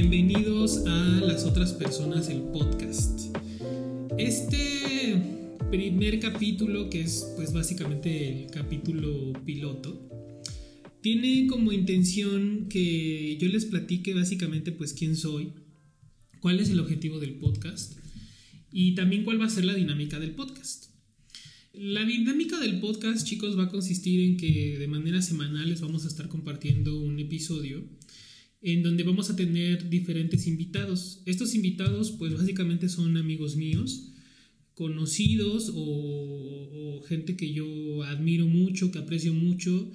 bienvenidos a Las otras personas, el podcast. Este primer capítulo, que es pues básicamente el capítulo piloto, tiene como intención que yo les platique básicamente pues quién soy, cuál es el objetivo del podcast y también cuál va a ser la dinámica del podcast. La dinámica del podcast, chicos, va a consistir en que de manera semanal les vamos a estar compartiendo un episodio en donde vamos a tener diferentes invitados. Estos invitados, pues básicamente son amigos míos, conocidos o, gente que yo admiro mucho, que aprecio mucho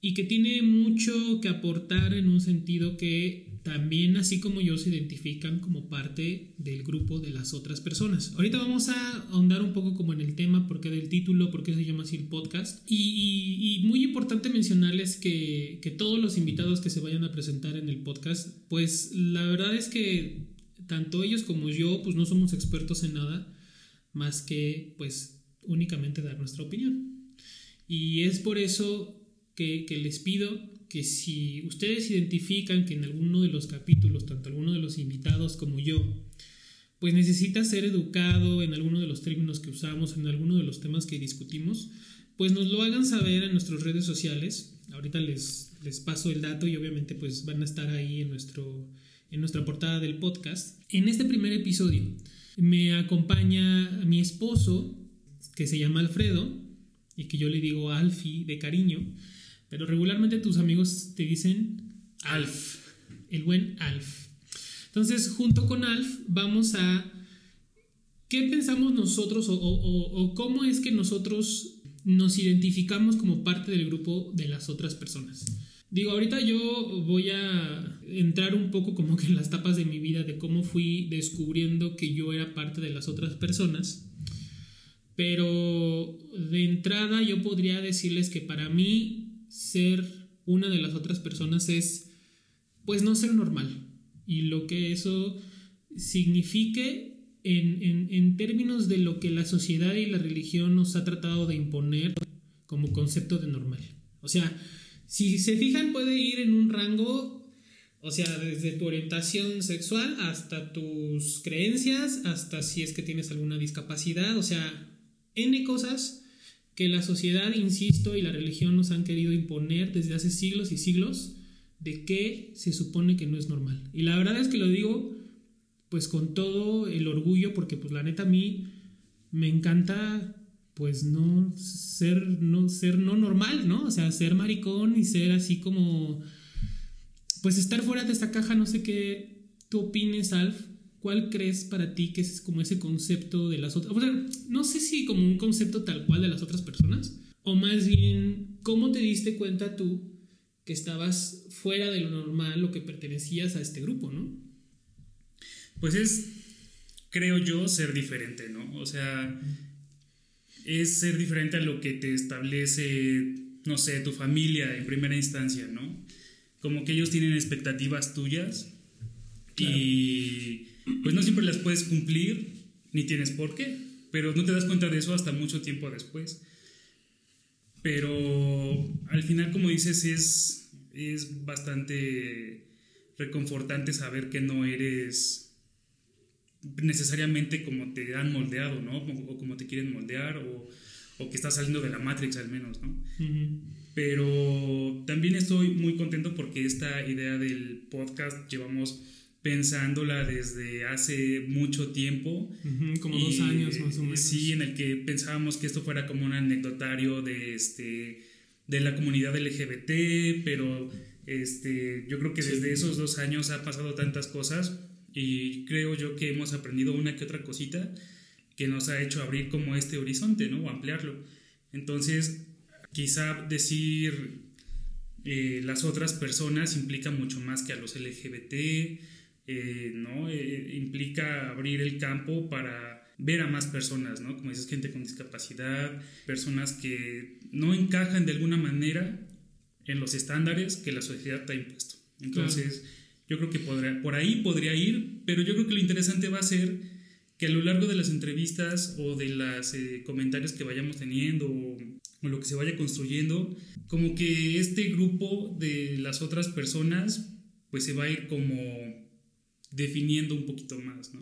y que tiene mucho que aportar en un sentido que también así como yo se identifican como parte del grupo de las otras personas. Ahorita vamos a ahondar un poco como en el tema, por qué del título, por qué se llama así el podcast. Y, muy importante mencionarles que, que, todos los invitados que se vayan a presentar en el podcast, pues la verdad es que tanto ellos como yo, pues no somos expertos en nada más que pues únicamente dar nuestra opinión. Y es por eso que, que les pido que si ustedes identifican que en alguno de los capítulos, tanto alguno de los invitados como yo, pues necesita ser educado en alguno de los términos que usamos, en alguno de los temas que discutimos, pues nos lo hagan saber en nuestras redes sociales. Ahorita les, les paso el dato y obviamente pues van a estar ahí en, nuestro, en nuestra portada del podcast. En este primer episodio me acompaña mi esposo, que se llama Alfredo, y que yo le digo Alfi de cariño. Pero regularmente tus amigos te dicen Alf, el buen Alf. Entonces, junto con Alf, vamos a... ¿Qué pensamos nosotros o, cómo es que nosotros nos identificamos como parte del grupo de las otras personas? Digo, ahorita yo voy a entrar un poco como que en las tapas de mi vida de cómo fui descubriendo que yo era parte de las otras personas. Pero de entrada yo podría decirles que para mí ser una de las otras personas es, pues, no ser normal. Y lo que eso signifique en, términos de lo que la sociedad y la religión nos ha tratado de imponer como concepto de normal. O sea, si se fijan puede ir en un rango, o sea, desde tu orientación sexual hasta tus creencias, hasta si es que tienes alguna discapacidad, o sea, N cosas que la sociedad, insisto, y la religión nos han querido imponer desde hace siglos y siglos de que se supone que no es normal. Y la verdad es que lo digo pues con todo el orgullo porque pues la neta a mí me encanta pues no ser no ser no normal, ¿no? O sea, ser maricón y ser así como pues estar fuera de esta caja, no sé qué tú opines, Alf, ¿Cuál crees para ti que es como ese concepto de las otras? O sea, no sé si como un concepto tal cual de las otras personas, o más bien, ¿cómo te diste cuenta tú que estabas fuera de lo normal o que pertenecías a este grupo, no? Pues es, creo yo, ser diferente, ¿no? O sea, es ser diferente a lo que te establece, no sé, tu familia en primera instancia, ¿no? Como que ellos tienen expectativas tuyas y pues no siempre las puedes cumplir, ni tienes por qué, pero no te das cuenta de eso hasta mucho tiempo después. Pero al final, como dices, es, es bastante reconfortante saber que no eres necesariamente como te han moldeado, ¿no? O como te quieren moldear, o, o que estás saliendo de la Matrix al menos, ¿no? Pero también estoy muy contento porque esta idea del podcast llevamos pensándola desde hace mucho tiempo. como dos años más o menos. Sí, en el que pensábamos que esto fuera como un anecdotario de, este, de la comunidad LGBT, pero este, yo creo que desde esos dos años ha pasado tantas cosas y creo yo que hemos aprendido una que otra cosita que nos ha hecho abrir como este horizonte, ¿no? O ampliarlo. Entonces, quizá decir eh, las otras personas implica mucho más que a los LGBT, eh, ¿no? Eh, implica abrir el campo para ver a más personas, ¿no? Como dices, gente con discapacidad, personas que no encajan de alguna manera en los estándares que la sociedad te ha impuesto. Entonces, yo creo que por ahí podría ir, pero yo creo que lo interesante va a ser que a lo largo de las entrevistas o de los eh, comentarios que vayamos teniendo o, o, lo que se vaya construyendo, como que este grupo de las otras personas pues se va a ir como definiendo un poquito más, ¿no?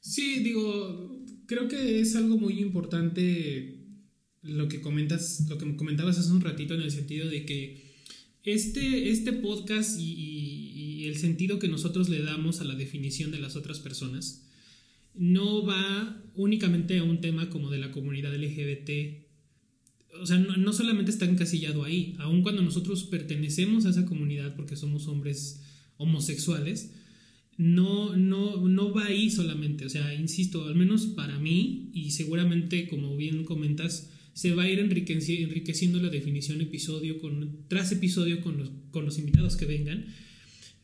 Sí, digo, creo que es algo muy importante lo que comentas, lo que comentabas hace un ratito en el sentido de que este, este podcast y, el sentido que nosotros le damos a la definición de las otras personas no va únicamente a un tema como de la comunidad LGBT. O sea, no, no solamente está encasillado ahí, aun cuando nosotros pertenecemos a esa comunidad porque somos hombres homosexuales, no, no, no va ahí solamente. O sea, insisto, al menos para mí, y seguramente como bien comentas, se va a ir enriqueciendo la definición episodio con, tras episodio con los, con los invitados que vengan.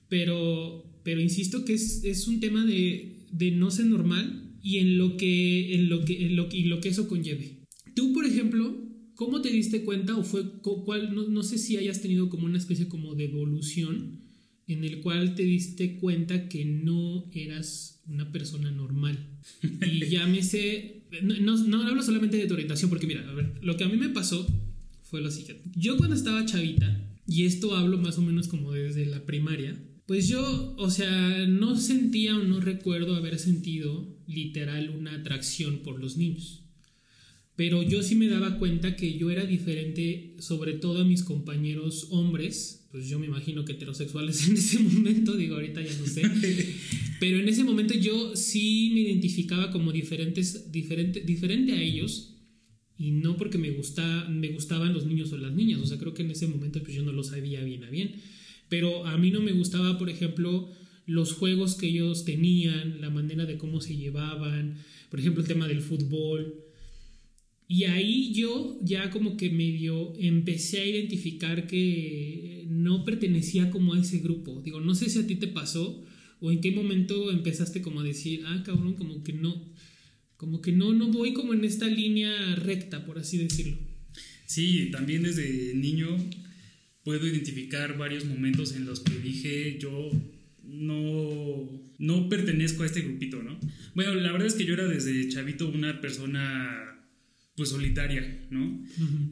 Pero, pero insisto que es, es un tema de, de, no ser normal y en lo que, en lo que, en lo, y lo que eso conlleve. Tú, por ejemplo, ¿cómo te diste cuenta o fue cuál, no, no, sé si hayas tenido como una especie como de evolución en el cual te diste cuenta que no eras una persona normal? Y llámese no, no, hablo solamente de tu orientación, porque mira, a ver, lo que a mí me pasó fue lo siguiente. Yo cuando estaba chavita, y esto hablo más o menos como desde la primaria, pues yo, o sea, no sentía o no recuerdo haber sentido literal una atracción por los niños. Pero yo sí me daba cuenta que yo era diferente, sobre todo a mis compañeros hombres, pues yo me imagino que heterosexuales en ese momento, digo, ahorita ya no sé, pero en ese momento yo sí me identificaba como diferentes, diferente, diferente a ellos y no porque me, gusta, me gustaban los niños o las niñas, o sea, creo que en ese momento pues yo no lo sabía bien a bien, pero a mí no me gustaba, por ejemplo, los juegos que ellos tenían, la manera de cómo se llevaban, por ejemplo, el tema del fútbol, y ahí yo ya como que medio empecé a identificar que no pertenecía como a ese grupo. Digo, no sé si a ti te pasó o en qué momento empezaste como a decir, ah, cabrón, como que no, como que no, no voy como en esta línea recta, por así decirlo. Sí, también desde niño puedo identificar varios momentos en los que dije, yo no, no pertenezco a este grupito, ¿no? Bueno, la verdad es que yo era desde chavito una persona pues solitaria, ¿no?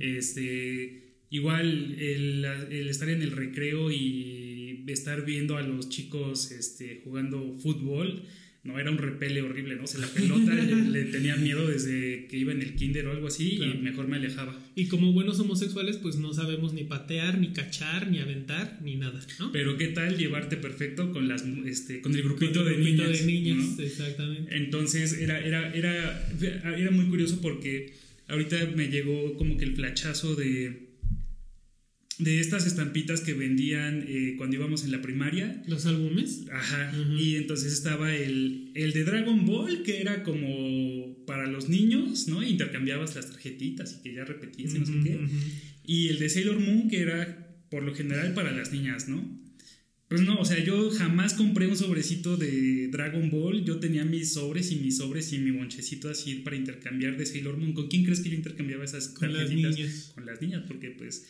Este, igual el, estar en el recreo y estar viendo a los chicos este, jugando fútbol, no era un repele horrible, ¿no? O sea, la pelota le, tenía miedo desde que iba en el kinder o algo así y mejor me alejaba. Y como buenos homosexuales, pues no sabemos ni patear, ni cachar, ni aventar, ni nada, ¿no? Pero qué tal llevarte perfecto con las este con el grupito, de niñas. de niñas, exactamente. Entonces era, era, era, era muy curioso porque ahorita me llegó como que el flachazo de de estas estampitas que vendían eh, cuando íbamos en la primaria. ¿Los álbumes? Ajá. Y entonces estaba el, el, de Dragon Ball, que era como para los niños, ¿no? Intercambiabas las tarjetitas y que ya repetías y no sé qué. Y el de Sailor Moon, que era por lo general para las niñas, ¿no? Pues no, o sea, yo jamás compré un sobrecito de Dragon Ball. Yo tenía mis sobres y mis sobres y mi bonchecito así para intercambiar de Sailor Moon. ¿Con quién crees que yo intercambiaba esas Con las niñas. Con las niñas, porque pues,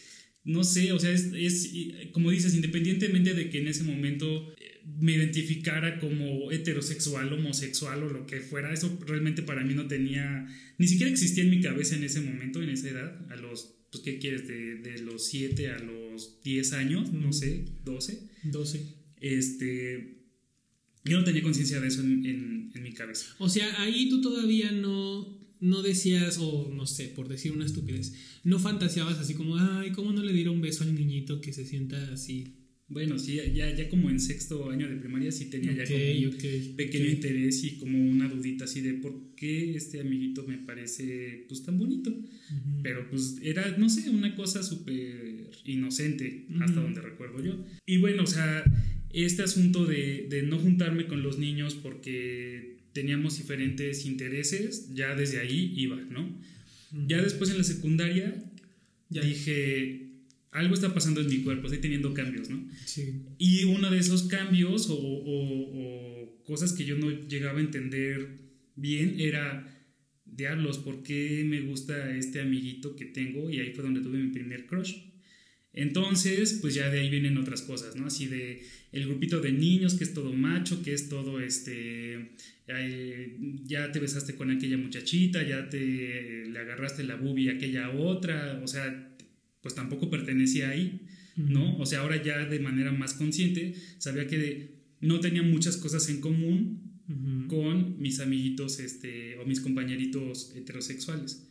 no sé, o sea, es, es, como dices, independientemente de que en ese momento eh, me identificara como heterosexual, homosexual o lo que fuera, eso realmente para mí no tenía, ni siquiera existía en mi cabeza en ese momento, en esa edad, a los pues, ¿qué quieres? De, de los 7 a los 10 años, no sé, 12. 12. Este, yo no tenía conciencia de eso en, en, mi cabeza. O sea, ahí tú todavía no, no decías, o no sé, por decir una estupidez, no fantaseabas así como, ay, ¿cómo no le diera un beso al niñito que se sienta así bueno, sí, ya, ya como en sexto año de primaria sí tenía ya como un pequeño interés y como una dudita así de por qué este amiguito me parece pues tan bonito. Pero pues era, no sé, una cosa súper inocente hasta donde recuerdo yo. Y bueno, o sea, este asunto de, de no juntarme con los niños porque teníamos diferentes intereses, ya desde ahí iba, ¿no? Ya después en la secundaria ya. dije, algo está pasando en mi cuerpo, estoy teniendo cambios, ¿no? Sí. Y uno de esos cambios o, cosas que yo no llegaba a entender bien era, diablos, ¿por qué me gusta este amiguito que tengo? Y ahí fue donde tuve mi primer crush. Entonces, pues ya de ahí vienen otras cosas, ¿no? Así de el grupito de niños que es todo macho, que es todo este, ya te besaste con aquella muchachita, ya te le agarraste la bubi a aquella otra, o sea, pues tampoco pertenecía ahí, ¿no? O sea, ahora ya de manera más consciente sabía que no tenía muchas cosas en común con mis amiguitos este, o mis compañeritos heterosexuales.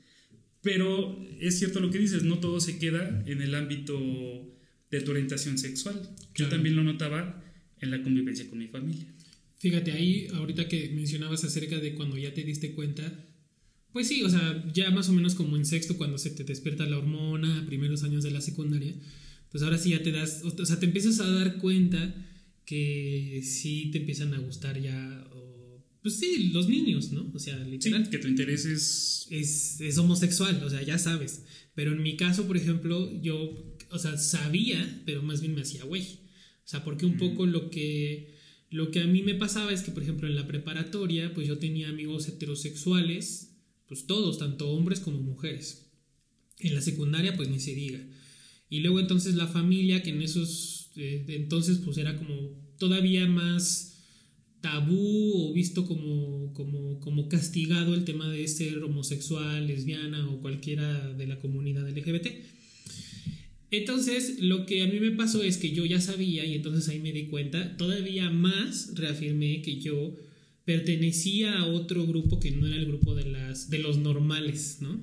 Pero es cierto lo que dices, no todo se queda en el ámbito de tu orientación sexual. Yo también lo notaba en la convivencia con mi familia. Fíjate, ahí ahorita que mencionabas acerca de cuando ya te diste cuenta, pues sí, o sea, ya más o menos como en sexto, cuando se te despierta la hormona, primeros años de la secundaria, pues ahora sí ya te das, o sea, te empiezas a dar cuenta que sí te empiezan a gustar ya, pues sí, los niños, ¿no? O sea, literal. que tu interés es... es... es... homosexual, o sea, ya sabes. Pero en mi caso, por ejemplo, yo, o sea, sabía, pero más bien me hacía güey. O sea, porque un poco lo que, lo que a mí me pasaba es que, por ejemplo, en la preparatoria, pues yo tenía amigos heterosexuales, pues todos, tanto hombres como mujeres. En la secundaria, pues ni se diga. Y luego entonces la familia, que en esos eh, entonces pues era como todavía más tabú o visto como, como, como castigado el tema de ser homosexual, lesbiana o cualquiera de la comunidad LGBT. Entonces, lo que a mí me pasó es que yo ya sabía y entonces ahí me di cuenta, todavía más reafirmé que yo pertenecía a otro grupo que no era el grupo de, las, de los normales, ¿no?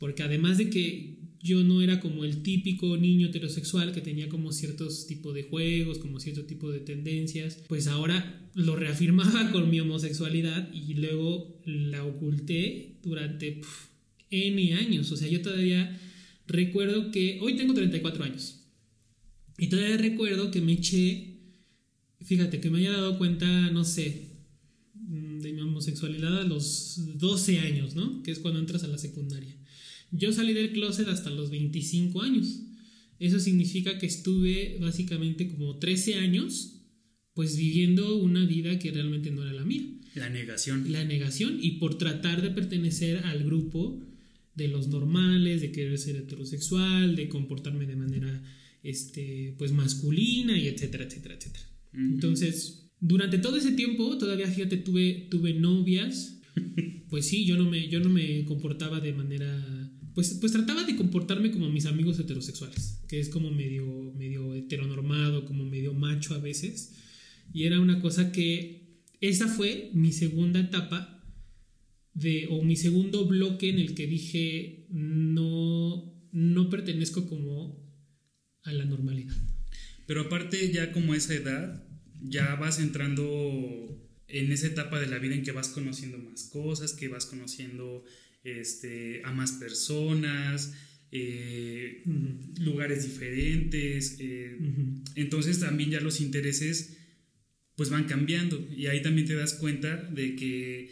Porque además de que yo no era como el típico niño heterosexual que tenía como ciertos tipos de juegos, como cierto tipo de tendencias, pues ahora lo reafirmaba con mi homosexualidad y luego la oculté durante N años. O sea, yo todavía recuerdo que hoy tengo 34 años y todavía recuerdo que me eché, fíjate, que me haya dado cuenta, no sé, mm, de mi homosexualidad a los 12 años, ¿no? Que es cuando entras a la secundaria. Yo salí del closet hasta los 25 años. Eso significa que estuve básicamente como 13 años pues viviendo una vida que realmente no era la mía. La negación. La negación y por tratar de pertenecer al grupo de los normales, de querer ser heterosexual, de comportarme de manera este, pues masculina y etcétera, etcétera, etcétera. Entonces, durante todo ese tiempo, todavía fíjate, tuve, tuve novias. Pues sí, yo no me, yo no me comportaba de manera pues, pues trataba de comportarme como mis amigos heterosexuales, que es como medio, medio heteronormado, como medio macho a veces. Y era una cosa que esa fue mi segunda etapa de, o mi segundo bloque en el que dije, no, no pertenezco como a la normalidad. Pero aparte ya como esa edad, ya vas entrando en esa etapa de la vida en que vas conociendo más cosas, que vas conociendo este, a más personas, eh, lugares diferentes. Eh, entonces también ya los intereses pues van cambiando y ahí también te das cuenta de que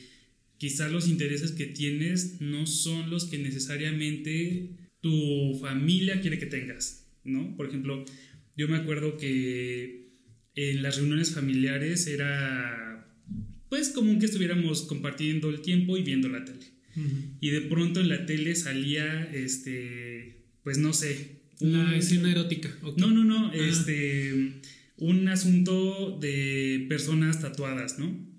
quizás los intereses que tienes no son los que necesariamente tu familia quiere que tengas, ¿no? Por ejemplo, yo me acuerdo que en las reuniones familiares era pues común que estuviéramos compartiendo el tiempo y viendo la tele. Y de pronto en la tele salía, este, pues no sé. La escena erótica. No, no, no, ah. este, un asunto de personas tatuadas, ¿no?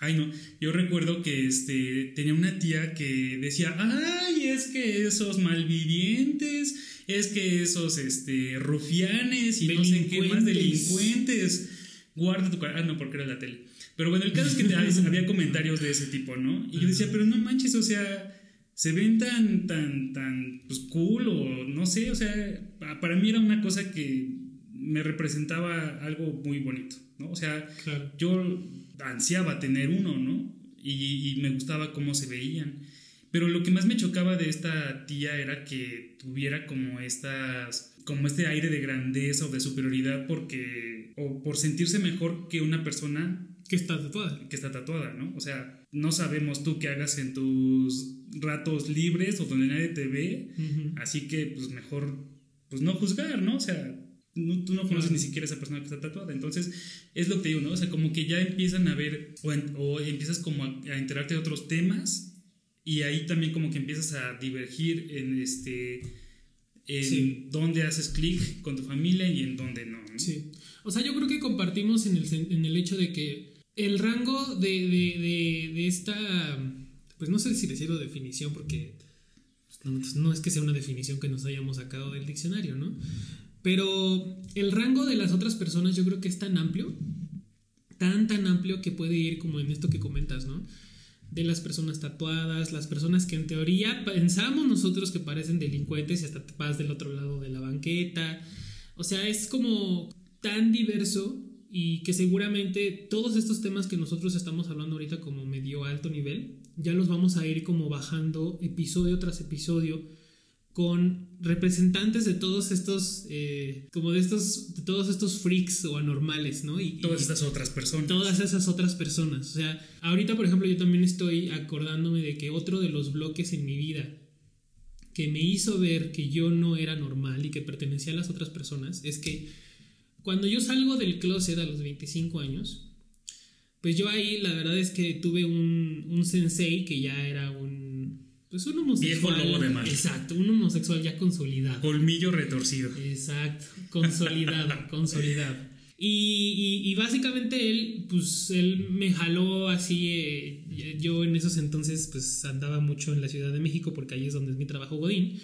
Ay, no, yo recuerdo que este, tenía una tía que decía, ay, es que esos malvivientes, es que esos este, rufianes y no sé qué más delincuentes, guarda tu cara, ah, no, porque era la tele. Pero bueno, el caso es que había comentarios de ese tipo, ¿no? Y yo decía, pero no manches, o sea, se ven tan, tan, tan, pues cool o no sé, o sea, para mí era una cosa que me representaba algo muy bonito, ¿no? O sea, yo ansiaba tener uno, ¿no? Y, y, me gustaba cómo se veían. Pero lo que más me chocaba de esta tía era que tuviera como estas, como este aire de grandeza o de superioridad porque, o por sentirse mejor que una persona que está tatuada. Que está tatuada, ¿no? O sea, no sabemos tú qué hagas en tus ratos libres o donde nadie te ve. Así que, pues mejor, pues no juzgar, ¿no? O sea, tú no conoces ni siquiera a esa persona que está tatuada. Entonces, es lo que digo, ¿no? O sea, como que ya empiezan a ver o, empiezas como a, enterarte de otros temas y ahí también como que empiezas a divergir en este en dónde haces clic con tu familia y en dónde no, no. Sí. O sea, yo creo que compartimos en el, en el hecho de que el rango de, esta, pues no sé si decirlo definición, porque pues, no, es que sea una definición que nos hayamos sacado del diccionario, ¿no? Pero el rango de las otras personas yo creo que es tan amplio tan, tan amplio que puede ir como en esto que comentas, ¿no? De las personas tatuadas, las personas que en teoría pensamos nosotros que parecen delincuentes y hasta vas del otro lado de la banqueta. O sea, es como tan diverso y que seguramente todos estos temas que nosotros estamos hablando ahorita como medio alto nivel, ya los vamos a ir como bajando episodio tras episodio con representantes de todos estos, eh, como de estos, de todos estos freaks o anormales, ¿no? Y todas estas otras personas. Todas esas otras personas. O sea, ahorita, por ejemplo, yo también estoy acordándome de que otro de los bloques en mi vida que me hizo ver que yo no era normal y que pertenecía a las otras personas es que cuando yo salgo del closet a los 25 años, pues yo ahí la verdad es que tuve un, un sensei que ya era un pues un homosexual. Viejo lobo de mar. Exacto, un homosexual ya consolidado. Colmillo retorcido. Exacto, consolidado, consolidado. Y, y, básicamente él, pues él me jaló así. Eh, yo en esos entonces, pues andaba mucho en la Ciudad de México porque ahí es donde es mi trabajo Godín.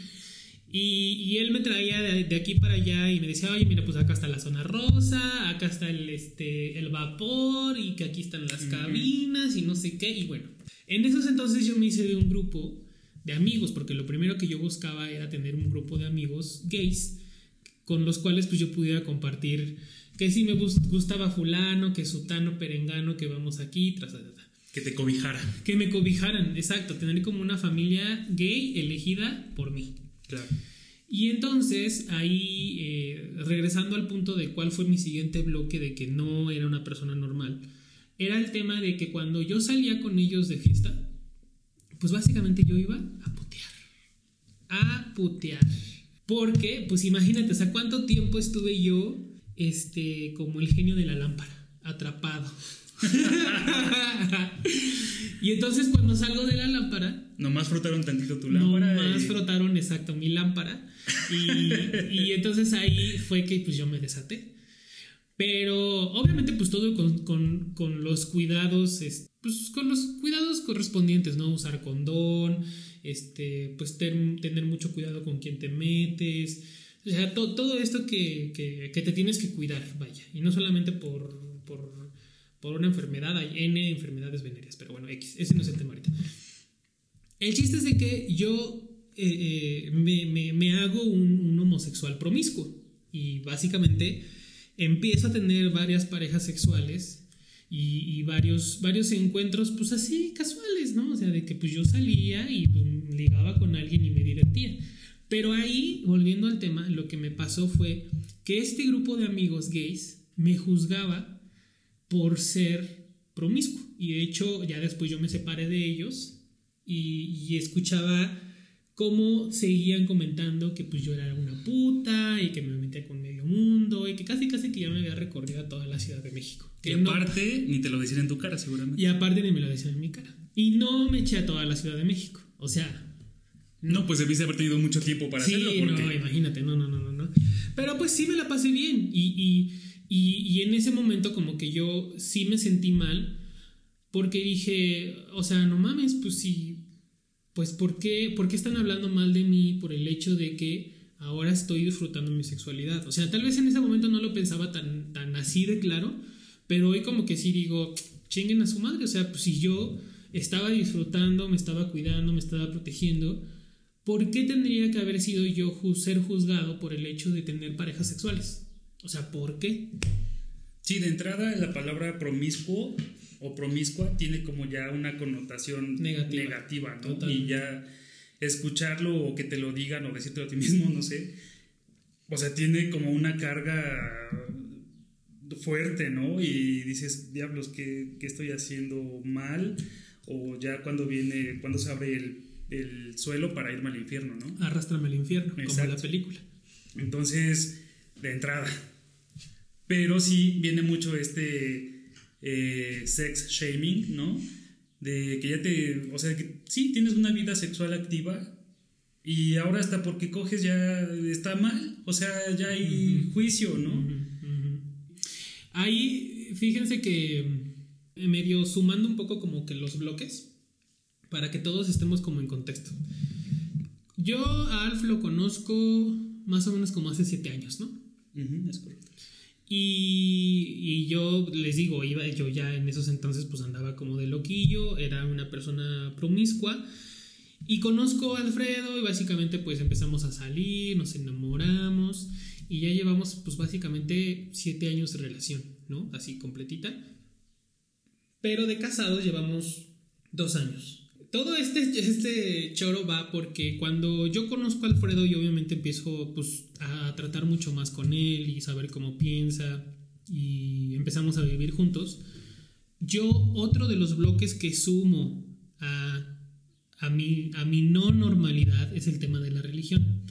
Y, y, él me traía de, aquí para allá y me decía, oye, mira, pues acá está la zona rosa, acá está el, este, el vapor y que aquí están las cabinas y no sé qué. Y bueno, en esos entonces yo me hice de un grupo de amigos, porque lo primero que yo buscaba era tener un grupo de amigos gays con los cuales pues yo pudiera compartir que si me gustaba fulano, que sutano, perengano, que vamos aquí, tras, Que te cobijara. Que me cobijaran, exacto, tener como una familia gay elegida por mí. Claro. Y entonces ahí, eh, regresando al punto de cuál fue mi siguiente bloque de que no era una persona normal, era el tema de que cuando yo salía con ellos de fiesta, pues básicamente yo iba a putear. A putear. Porque, pues imagínate, sea, cuánto tiempo estuve yo, este, como el genio de la lámpara, atrapado. y entonces cuando salgo de la lámpara... Nomás frotaron tantito tu lámpara. Nomás frotaron, exacto, mi lámpara. Y, y, entonces ahí fue que pues yo me desaté. Pero obviamente pues todo con, con, con los cuidados, pues con los cuidados correspondientes, ¿no? Usar condón, este, pues tener mucho cuidado con quién te metes, o sea, todo esto que, que, que, te tienes que cuidar, vaya, y no solamente por, por, por, una enfermedad, hay N enfermedades venéreas, pero bueno, X, ese no es el tema ahorita. El chiste es de que yo eh, eh, me, me, me, hago un, un homosexual promiscuo y básicamente empiezo a tener varias parejas sexuales y, varios, varios encuentros, pues así casuales, ¿no? O sea, de que pues yo salía y pues, ligaba con alguien y me divertía. Pero ahí, volviendo al tema, lo que me pasó fue que este grupo de amigos gays me juzgaba por ser promiscuo. Y de hecho, ya después yo me separé de ellos y, y escuchaba cómo seguían comentando que pues yo era una puta y que me metía con medio mundo y que casi casi que ya me había recorrido a toda la Ciudad de México. y aparte ni te lo decían en tu cara seguramente. Y aparte ni me lo decían en mi cara. Y no me eché a toda la Ciudad de México. O sea... No, pues debiste haber tenido mucho tiempo para hacerlo. Sí, no, imagínate, no, no, no, no, no. Pero pues sí me la pasé bien y, y, y, en ese momento como que yo sí me sentí mal porque dije, o sea, no mames, pues sí pues ¿por qué, ¿por qué están hablando mal de mí por el hecho de que ahora estoy disfrutando mi sexualidad? O sea, tal vez en ese momento no lo pensaba tan, tan así de claro, pero hoy como que sí digo, chinguen a su madre, o sea, pues si yo estaba disfrutando, me estaba cuidando, me estaba protegiendo, ¿por qué tendría que haber sido yo ser juzgado por el hecho de tener parejas sexuales? O sea, ¿por qué? Sí, de entrada la palabra promiscuo o promiscua tiene como ya una connotación negativa, ¿no? Y ya escucharlo o que te lo digan o decirte a ti mismo, no sé. O sea, tiene como una carga fuerte, ¿no? Y dices, diablos, ¿qué, qué estoy haciendo mal? O ya cuando viene, cuando se abre el, el suelo para irme al infierno, ¿no? Arrástrame al infierno, como la película. Entonces, de entrada. Pero sí viene mucho este eh, sex shaming, ¿no? De que ya te, o sea, que sí, tienes una vida sexual activa y ahora hasta porque coges ya está mal, o sea, ya hay juicio, ¿no? Ahí, fíjense que eh, medio sumando un poco como que los bloques, para que todos estemos como en contexto. Yo a Alf lo conozco más o menos como hace siete años, ¿no? Es correcto. Y, y, yo les digo, iba, yo ya en esos entonces pues andaba como de loquillo, era una persona promiscua. Y conozco a Alfredo y básicamente pues empezamos a salir, nos enamoramos y ya llevamos pues básicamente siete años de relación, ¿no? Así completita. Pero de casados llevamos dos años. Todo este, este choro va porque cuando yo conozco a Alfredo y obviamente empiezo pues, a tratar mucho más con él y saber cómo piensa y empezamos a vivir juntos, yo otro de los bloques que sumo a, a, mi, a mi no normalidad es el tema de la religión.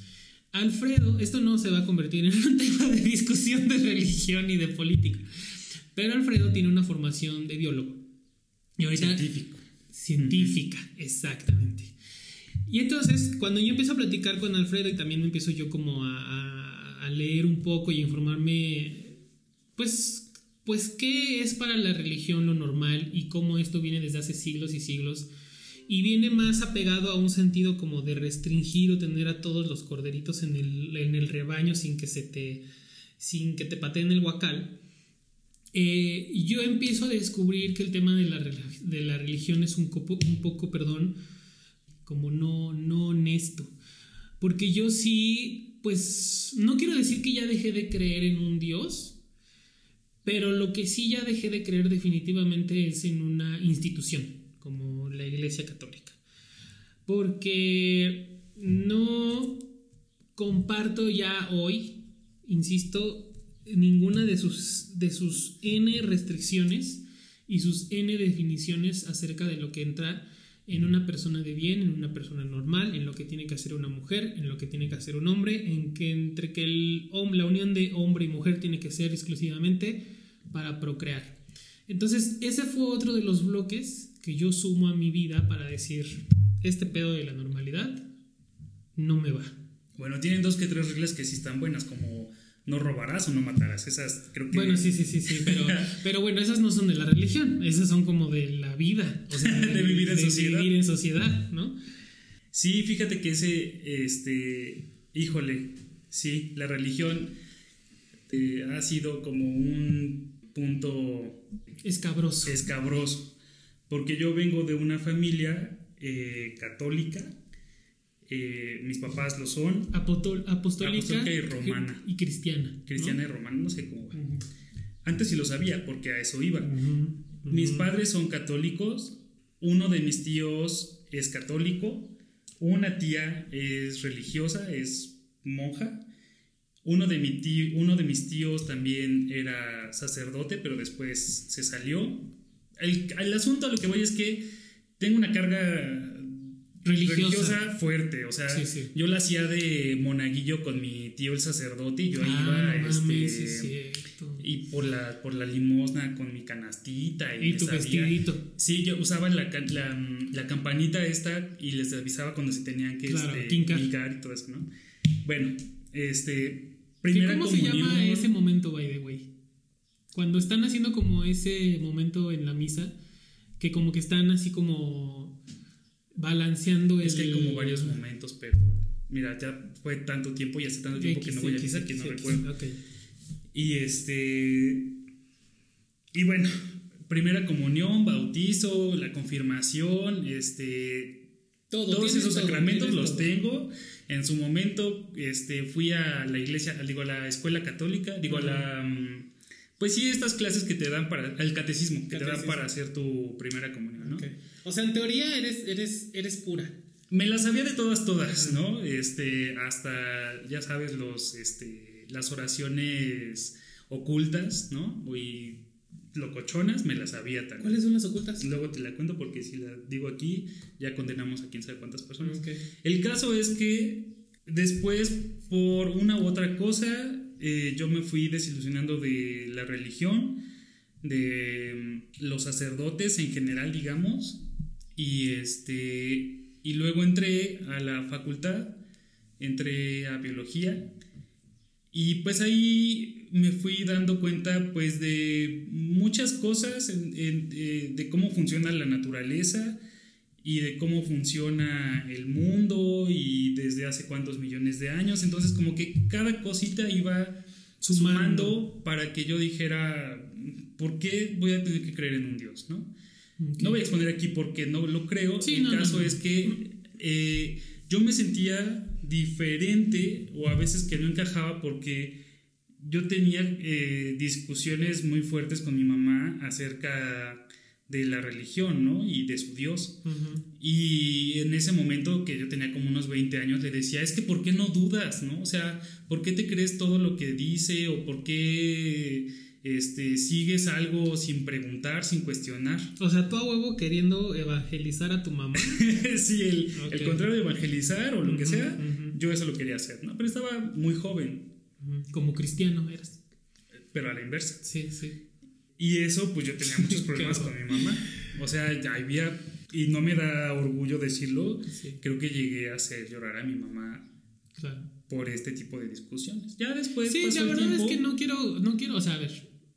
Alfredo, esto no se va a convertir en un tema de discusión de religión y de política, pero Alfredo tiene una formación de biólogo. Y ahorita, Científico científica, exactamente. Y entonces, cuando yo empiezo a platicar con Alfredo y también me empiezo yo como a, a, leer un poco y informarme, pues, pues, ¿qué es para la religión lo normal y cómo esto viene desde hace siglos y siglos? Y viene más apegado a un sentido como de restringir o tener a todos los corderitos en el, en el rebaño sin que se te, sin que te pateen el huacal eh, yo empiezo a descubrir que el tema de la, de la religión es un, poco, un poco, perdón, como no, no honesto. Porque yo sí, pues, no quiero decir que ya dejé de creer en un Dios, pero lo que sí ya dejé de creer definitivamente es en una institución, como la Iglesia Católica. Porque no comparto ya hoy, insisto, ninguna de sus, de sus N restricciones y sus N definiciones acerca de lo que entra en una persona de bien, en una persona normal, en lo que tiene que hacer una mujer, en lo que tiene que hacer un hombre, en que entre que el, la unión de hombre y mujer tiene que ser exclusivamente para procrear. Entonces, ese fue otro de los bloques que yo sumo a mi vida para decir, este pedo de la normalidad no me va. Bueno, tienen dos que tres reglas que sí están buenas, como no robarás o no matarás. Esas creo que. Bueno, sí, sí, sí, sí. Pero, pero bueno, esas no son de la religión. Esas son como de la vida. O sea, de, vivir en sociedad. Vivir en sociedad, ¿no? Sí, fíjate que ese, este, híjole, sí, la religión eh, ha sido como un punto escabroso. Escabroso. Porque yo vengo de una familia eh, católica eh, mis papás lo son. apostólica, y romana. Y cristiana. Cristiana y romana, no sé cómo va. Antes sí lo sabía porque a eso iba. Mis padres son católicos, uno de mis tíos es católico, una tía es religiosa, es monja. Uno de, mi tío, uno de mis tíos también era sacerdote, pero después se salió. El, el asunto a lo que voy es que tengo una carga religiosa, fuerte. O sea, yo la hacía de monaguillo con mi tío el sacerdote y yo ah, iba este, y por la, por la limosna con mi canastita. Y, tu vestidito. Sí, yo usaba la, la, campanita esta y les avisaba cuando se tenían que claro, este, y todo eso, ¿no? Bueno, este. Primera ¿Cómo se llama ese momento, by the way? Cuando están haciendo como ese momento en la misa, que como que están así como balanceando es que hay como varios momentos, pero mira, ya fue tanto tiempo y hace tanto tiempo que no voy a misa que no recuerdo. Y este. Y bueno, primera comunión, bautizo, la confirmación, este. todos esos sacramentos los tengo. En su momento, este, fui a la iglesia, digo, a la escuela católica, digo, a la. Pues sí, estas clases que te dan para. El catecismo, que te dan para hacer tu primera comunión, ¿no? O sea, en teoría eres, eres, eres pura. Me las sabía de todas, todas, ¿no? Este, hasta, ya sabes, los, este, las oraciones ocultas, ¿no? Y locochonas, me las sabía también. ¿Cuáles son las ocultas? Luego te la cuento porque si la digo aquí, ya condenamos a quién sabe cuántas personas. El caso es que después, por una u otra cosa, eh, yo me fui desilusionando de la religión, de mm, los sacerdotes en general, digamos, y, este, y luego entré a la facultad, entré a biología y pues ahí me fui dando cuenta pues de muchas cosas, eh, de cómo funciona la naturaleza y de cómo funciona el mundo y desde hace cuántos millones de años. Entonces como que cada cosita iba sumando, para que yo dijera, ¿por qué voy a tener que creer en un Dios? ¿no? No voy a exponer aquí porque no lo creo. Sí, el no, no, caso no. es que eh, yo me sentía diferente o a veces que no encajaba porque yo tenía eh, discusiones muy fuertes con mi mamá acerca de la religión, ¿no? Y de su Dios. Y en ese momento que yo tenía como unos 20 años, le decía, es que ¿por qué no dudas, no? O sea, ¿por qué te crees todo lo que dice o por qué este, sigues algo sin preguntar, sin cuestionar? O sea, tú a huevo queriendo evangelizar a tu mamá. sí, el, el contrario de evangelizar o lo que sea, yo eso lo quería hacer, ¿no? Pero estaba muy joven. Como cristiano eras. pero a la inversa. Sí, sí. Y eso, pues yo tenía muchos problemas con mi mamá. O sea, ya había, y no me da orgullo decirlo, Sí, creo que llegué a hacer llorar a mi mamá claro. por este tipo de discusiones. Ya después Sí, pasó la verdad tiempo, es que no quiero, no quiero, o sea, a ver,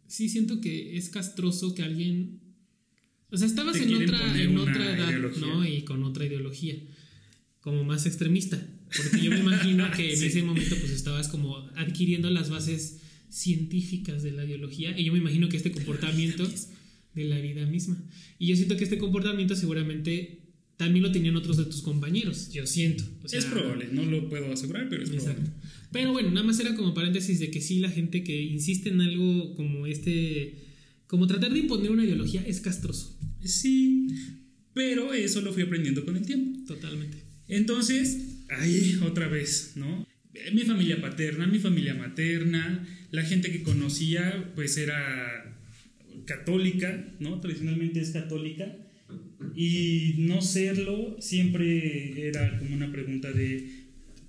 sí siento que es castroso que alguien, o sea, estabas en otra, en otra edad, ideología. ¿no? Y con otra ideología, como más extremista, porque yo me imagino que en Sí. ese momento pues estabas como adquiriendo las bases científicas de la ideología y yo me imagino que este comportamiento de la vida misma. Y yo siento que este comportamiento seguramente también lo tenían otros de tus compañeros, yo siento. O sea, es probable, no lo puedo asegurar, pero es Exacto. probable. Pero bueno, nada más era como paréntesis de que sí, la gente que insiste en algo como este, como tratar de imponer una ideología es castroso, Sí, pero eso lo fui aprendiendo con el tiempo. totalmente. Entonces, ahí otra vez, ¿no? Mi familia paterna, mi familia materna, la gente que conocía, pues era católica, ¿no? Tradicionalmente es católica. Y no serlo siempre era como una pregunta de,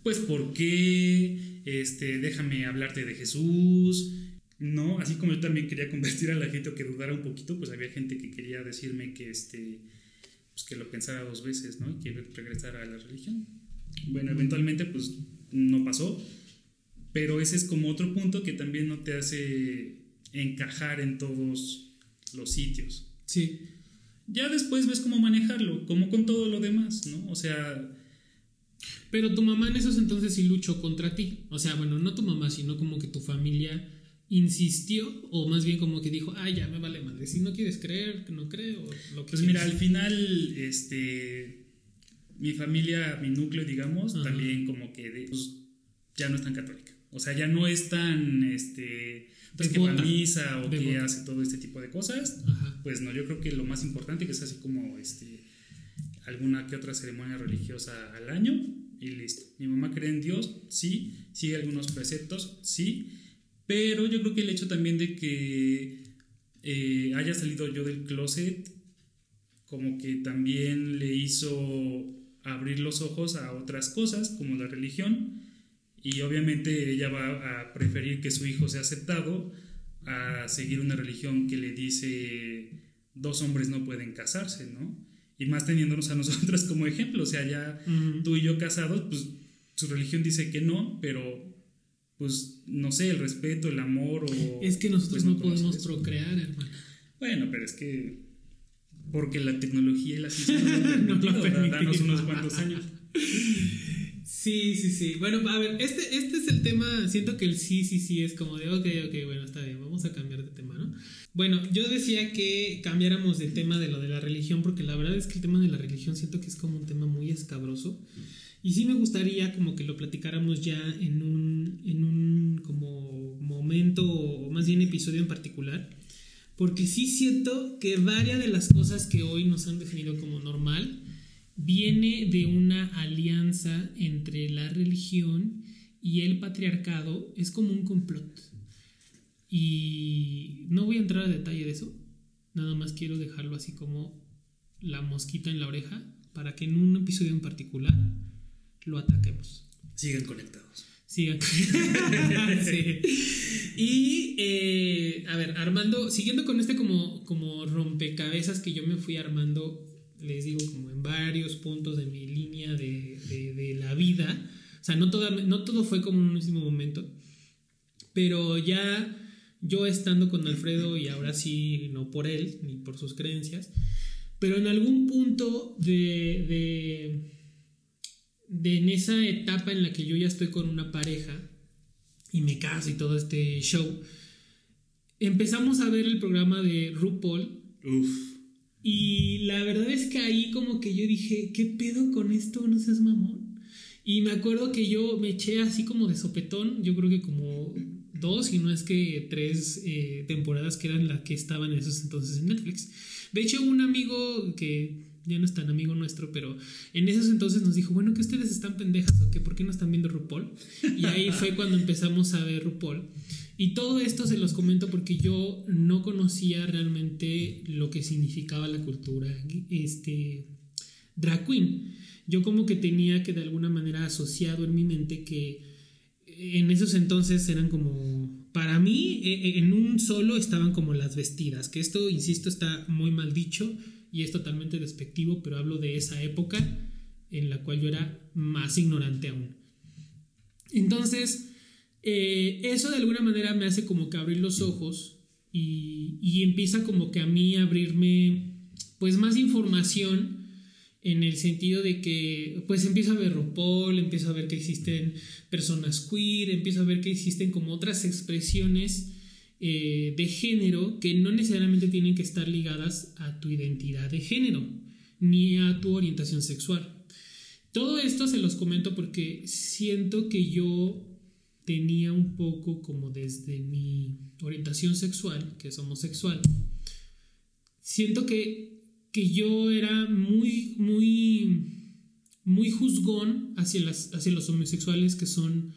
pues, ¿por qué? Este, déjame hablarte de Jesús, ¿no? Así como yo también quería convertir a la gente o que dudara un poquito, pues había gente que quería decirme que, este, pues, que lo pensara dos veces, ¿no? Y que regresara a la religión. Bueno, eventualmente, pues, no pasó, pero ese es como otro punto que también no te hace encajar en todos los sitios. Sí, Ya después ves cómo manejarlo, como con todo lo demás, ¿no? O sea, pero tu mamá en esos entonces sí luchó contra ti. O sea, bueno, no tu mamá, sino como que tu familia insistió o más bien como que dijo, ah, ya me vale madre, si no quieres creer, no creo, lo que pues mira, al quieras". final, este, mi familia, mi núcleo, digamos, Ajá. también como que de- pues, ya no es tan católica. O sea, ya no es tan, este, pues que va misa o que hace todo este tipo de cosas. Ajá. Pues no, yo creo que lo más importante que es así como, este, alguna que otra ceremonia religiosa al año y listo. Mi mamá cree en Dios, sí, sigue algunos preceptos, sí, pero yo creo que el hecho también de que eh, haya salido yo del closet, como que también le hizo abrir los ojos a otras cosas, como la religión, y obviamente ella va a preferir que su hijo sea aceptado a seguir una religión que le dice dos hombres no pueden casarse, ¿no? Y más teniéndonos a nosotras como ejemplo, o sea, ya Ujú. tú y yo casados, pues su religión dice que no, pero pues no sé, el respeto, el amor o... Es que nosotros pues, no conoces podemos procrear, hermano. Bueno, pero es que porque la tecnología y la ciencia No lo danos unos cuantos años. Sí, sí, sí. Bueno, a ver, este, este es el tema. Siento que el sí, sí, sí es como de, ok, ok, bueno, está bien, vamos a cambiar de tema, ¿no? Bueno, yo decía que cambiáramos de tema de lo de la religión, porque la verdad es que el tema de la religión siento que es como un tema muy escabroso. Y sí me gustaría como que lo platicáramos ya en un, en un como momento, o más bien episodio en particular. Porque sí siento que varias de las cosas que hoy nos han definido como normal viene de una alianza entre la religión y el patriarcado. Es como un complot. Y no voy a entrar a detalle de eso. Nada más quiero dejarlo así como la mosquita en la oreja para que en un episodio en particular lo ataquemos. Sigan conectados. Sigan. Sí. Y, eh, a ver, armando, siguiendo con este como, como rompecabezas que yo me fui armando, les digo, como en varios puntos de mi línea de, de- la vida. O sea, no, toda, no todo fue como en un mismo momento, pero ya yo estando con Alfredo y ahora sí, no por él, ni por sus creencias, pero en algún punto de, de en esa etapa en la que yo ya estoy con una pareja, y me caso y todo este show, empezamos a ver el programa de RuPaul. Uf. Y la verdad es que ahí como que yo dije, ¿qué pedo con esto? No seas mamón. Y me acuerdo que yo me eché así como de sopetón, yo creo que como dos, y no es que tres eh, temporadas que eran las que estaban en esos entonces en Netflix. De hecho, un amigo que ya no es tan amigo nuestro, pero en esos entonces nos dijo, bueno, que ustedes están pendejas o qué, ¿por qué no están viendo RuPaul? Y ahí fue cuando empezamos a ver RuPaul. Y todo esto se los comento porque yo no conocía realmente lo que significaba la cultura este, drag queen. Yo como que tenía que de alguna manera asociado en mi mente que en esos entonces eran como, para mí, e, e, en un solo estaban como las vestidas, que esto, insisto, está muy mal dicho y es totalmente despectivo, pero hablo de esa época en la cual yo era más ignorante aún. Entonces, eh, eso de alguna manera me hace como que abrir los ojos y, y, empieza como que a mí abrirme pues más información en el sentido de que pues empiezo a ver RuPaul, empiezo a ver que existen personas queer, empiezo a ver que existen como otras expresiones eh, de género que no necesariamente tienen que estar ligadas a tu identidad de género ni a tu orientación sexual. Todo esto se los comento porque siento que yo tenía un poco como desde mi orientación sexual, que es homosexual, siento que, que yo era muy, muy, muy juzgón hacia, las, hacia los homosexuales que son,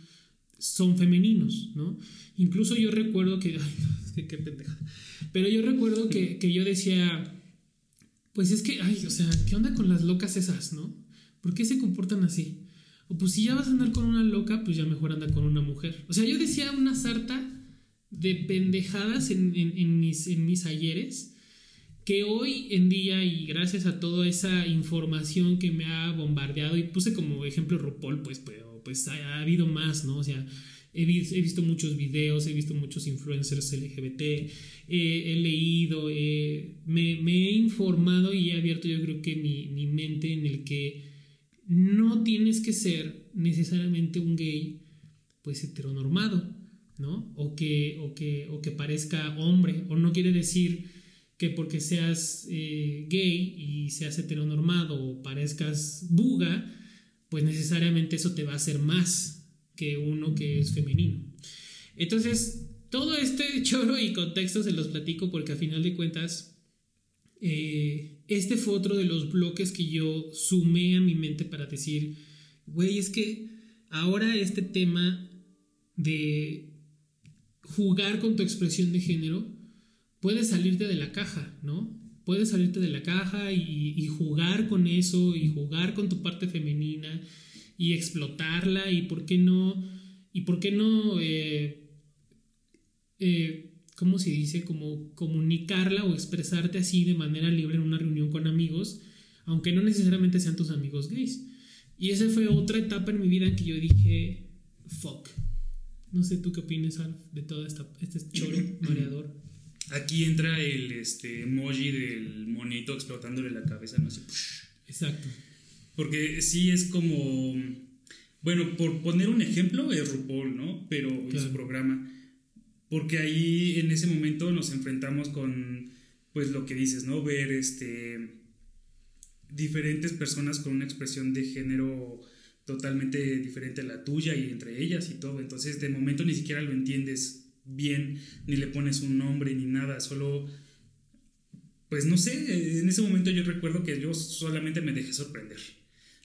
son femeninos, ¿no? Incluso yo recuerdo que, ay, qué pendeja, pero yo recuerdo que, que yo decía, pues es que, ay, o sea, ¿qué onda con las locas esas, no? ¿Por qué se comportan así? O pues si ya vas a andar con una loca, pues ya mejor anda con una mujer. O sea, yo decía una sarta de pendejadas en, mis, en mis ayeres que hoy en día y gracias a toda esa información que me ha bombardeado y puse como ejemplo RuPaul, pues, pero pues ha, habido más, ¿no? O sea, he, he, visto muchos videos, he visto muchos influencers LGBT, he leído, me, me, he informado y he abierto yo creo que mi, mi mente en el que no tienes que ser necesariamente un gay, pues heteronormado, ¿no? O que, o que, o que parezca hombre, o no quiere decir que porque seas eh, gay y seas heteronormado o parezcas buga, pues necesariamente eso te va a hacer más que uno que es femenino. Entonces, todo este choro y contexto se los platico porque a final de cuentas, eh, este fue otro de los bloques que yo sumé a mi mente para decir, güey, es que ahora este tema de jugar con tu expresión de género puede salirte de la caja, ¿no? Puedes salirte de la caja y, jugar con eso y jugar con tu parte femenina y explotarla y por qué no, y por qué no eh, eh, ¿cómo se dice? Como comunicarla o expresarte así de manera libre en una reunión con amigos, aunque no necesariamente sean tus amigos gays. Y esa fue otra etapa en mi vida en que yo dije, fuck. No sé tú qué opinas, Alf, de todo esta, este choro mareador. Aquí entra el este, emoji del monito explotándole la cabeza, no sé. Exacto. Porque sí es como. Bueno, por poner un ejemplo, es RuPaul, ¿no? Pero en su programa porque ahí en ese momento nos enfrentamos con, pues lo que dices, ¿no? Ver este, diferentes personas con una expresión de género totalmente diferente a la tuya y entre ellas y todo. Entonces, de momento ni siquiera lo entiendes bien, ni le pones un nombre ni nada, solo, pues no sé, en ese momento yo recuerdo que yo solamente me dejé sorprender,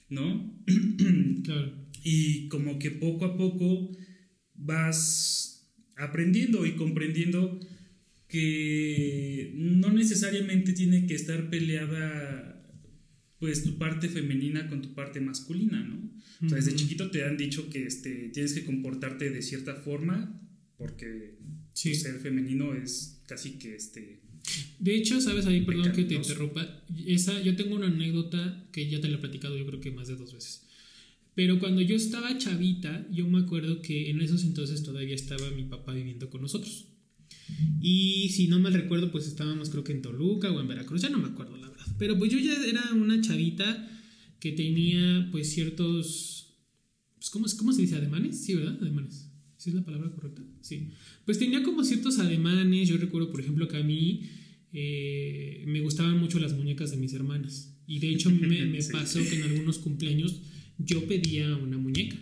¿no? Claro. Y como que poco a poco vas aprendiendo y comprendiendo que no necesariamente tiene que estar peleada pues tu parte femenina con tu parte masculina, ¿no? O sea, desde chiquito te han dicho que este, tienes que comportarte de cierta forma porque ser femenino es casi que este... De hecho, sabes ahí, perdón que te interrumpa, esa, yo tengo una anécdota que ya te la he platicado yo creo que más de dos veces. Pero cuando yo estaba chavita, yo me acuerdo que en esos entonces todavía estaba mi papá viviendo con nosotros. Y si no mal recuerdo, pues estábamos creo que en Toluca o en Veracruz, ya no me acuerdo la verdad. Pero pues yo ya era una chavita que tenía pues ciertos... Pues, ¿cómo, ¿Cómo se dice? ¿Ademanes? Sí, ¿verdad? Ademanes. ¿Sí es la palabra correcta? Sí. Pues tenía como ciertos ademanes. Yo recuerdo, por ejemplo, que a mí eh, me gustaban mucho las muñecas de mis hermanas. Y de hecho, me, me pasó que en algunos cumpleaños yo pedía una muñeca.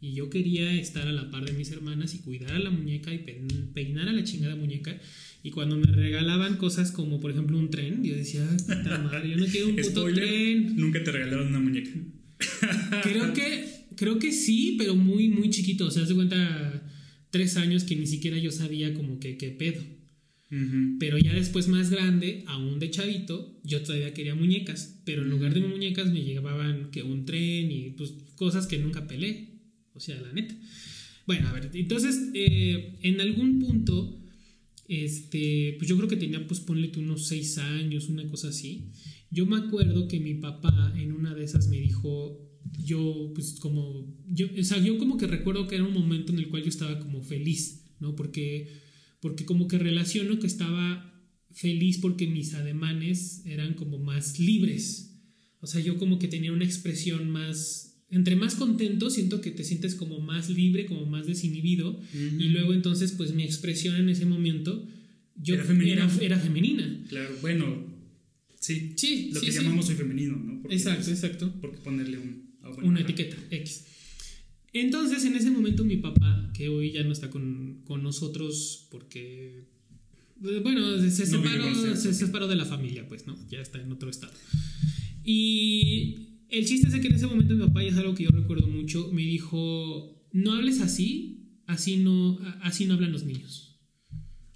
Y yo quería estar a la par de mis hermanas y cuidar a la muñeca y peinar a la chingada muñeca. Y cuando me regalaban cosas como, por ejemplo, un tren, yo decía, puta madre, yo no quiero un puto tren. Nunca te regalaron una muñeca. creo que, creo que sí, pero muy, muy chiquito. O sea, hace cuenta tres años que ni siquiera yo sabía como que qué pedo. Pero ya después más grande, aún de chavito, yo todavía quería muñecas, pero en lugar de muñecas me llevaban que un tren y pues cosas que nunca pelé. O sea, la neta. Bueno, a ver, entonces, eh, en algún punto, este, pues yo creo que tenía, pues ponle tú unos seis años, una cosa así. Yo me acuerdo que mi papá en una de esas me dijo, yo, pues como, yo, o sea, yo como que recuerdo que era un momento en el cual yo estaba como feliz, ¿no? Porque, porque como que relaciono que estaba feliz porque mis ademanes eran como más libres. O sea, yo como que tenía una expresión más entre más contento siento que te sientes como más libre, como más desinhibido y luego entonces pues mi expresión en ese momento yo era femenina. Era, femenina. Claro, bueno, sí. Sí, lo que llamamos soy femenino, ¿no? exacto, exacto. Porque ponerle un, una etiqueta X. Entonces en ese momento mi papá, que hoy ya no está con, nosotros porque bueno, se separó, se separó de la familia, pues, ¿no? Ya está en otro estado. Y el chiste es que en ese momento mi papá, y es algo que yo recuerdo mucho, me dijo, no hables así, así no, así no hablan los niños.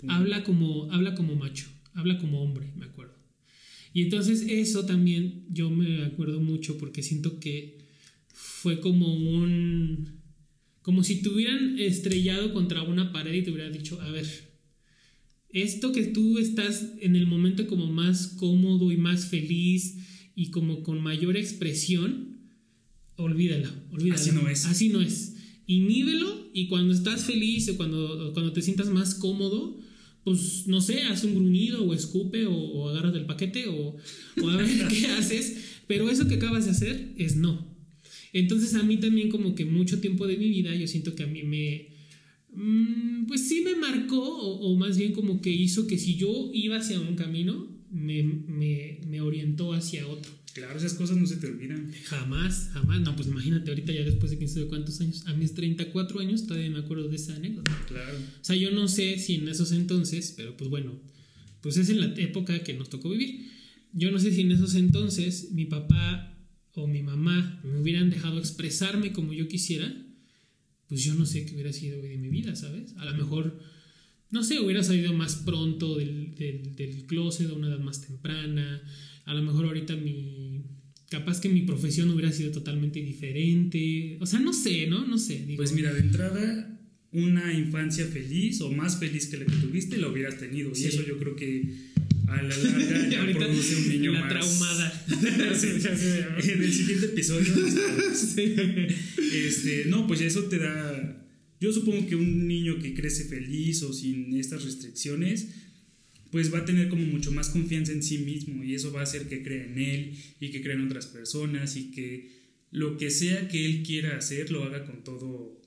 Habla como, habla como macho, habla como hombre, me acuerdo. Y entonces eso también yo me acuerdo mucho porque siento que fue como un... como si te hubieran estrellado contra una pared y te hubieran dicho, a ver, esto que tú estás en el momento como más cómodo y más feliz y como con mayor expresión, olvídalo, olvídalo. Así no es. Así no es. Inhíbelo y cuando estás feliz o cuando, cuando te sientas más cómodo, pues no sé, haz un gruñido o escupe o, o agarras del paquete o, o a ver qué haces, pero eso que acabas de hacer es no. Entonces a mí también como que mucho tiempo de mi vida yo siento que a mí me, mm, pues sí me marcó o, o, más bien como que hizo que si yo iba hacia un camino, me, me, me, orientó hacia otro. Claro, esas cosas no se te olvidan. Jamás, jamás. No, pues imagínate, ahorita ya después de quién sabe cuántos años, a mis 34 años todavía me acuerdo de esa anécdota. Claro. O sea, yo no sé si en esos entonces, pero pues bueno, pues es en la época que nos tocó vivir. Yo no sé si en esos entonces mi papá o mi mamá me hubieran dejado expresarme como yo quisiera, pues yo no sé qué hubiera sido de mi vida, ¿sabes? A lo mejor no sé, hubiera salido más pronto del, del, del closet a una edad más temprana. A lo mejor ahorita mi. Capaz que mi profesión hubiera sido totalmente diferente. O sea, no sé, ¿no? No sé. pues mira, de entrada, una infancia feliz o más feliz que la que tuviste la hubieras tenido. Y eso yo creo que a la larga ya produce un niño la traumada. en el siguiente episodio. este, no, pues eso te da yo supongo que un niño que crece feliz o sin estas restricciones, pues va a tener como mucho más confianza en sí mismo y eso va a hacer que crea en él y que crea en otras personas y que lo que sea que él quiera hacer lo haga con todo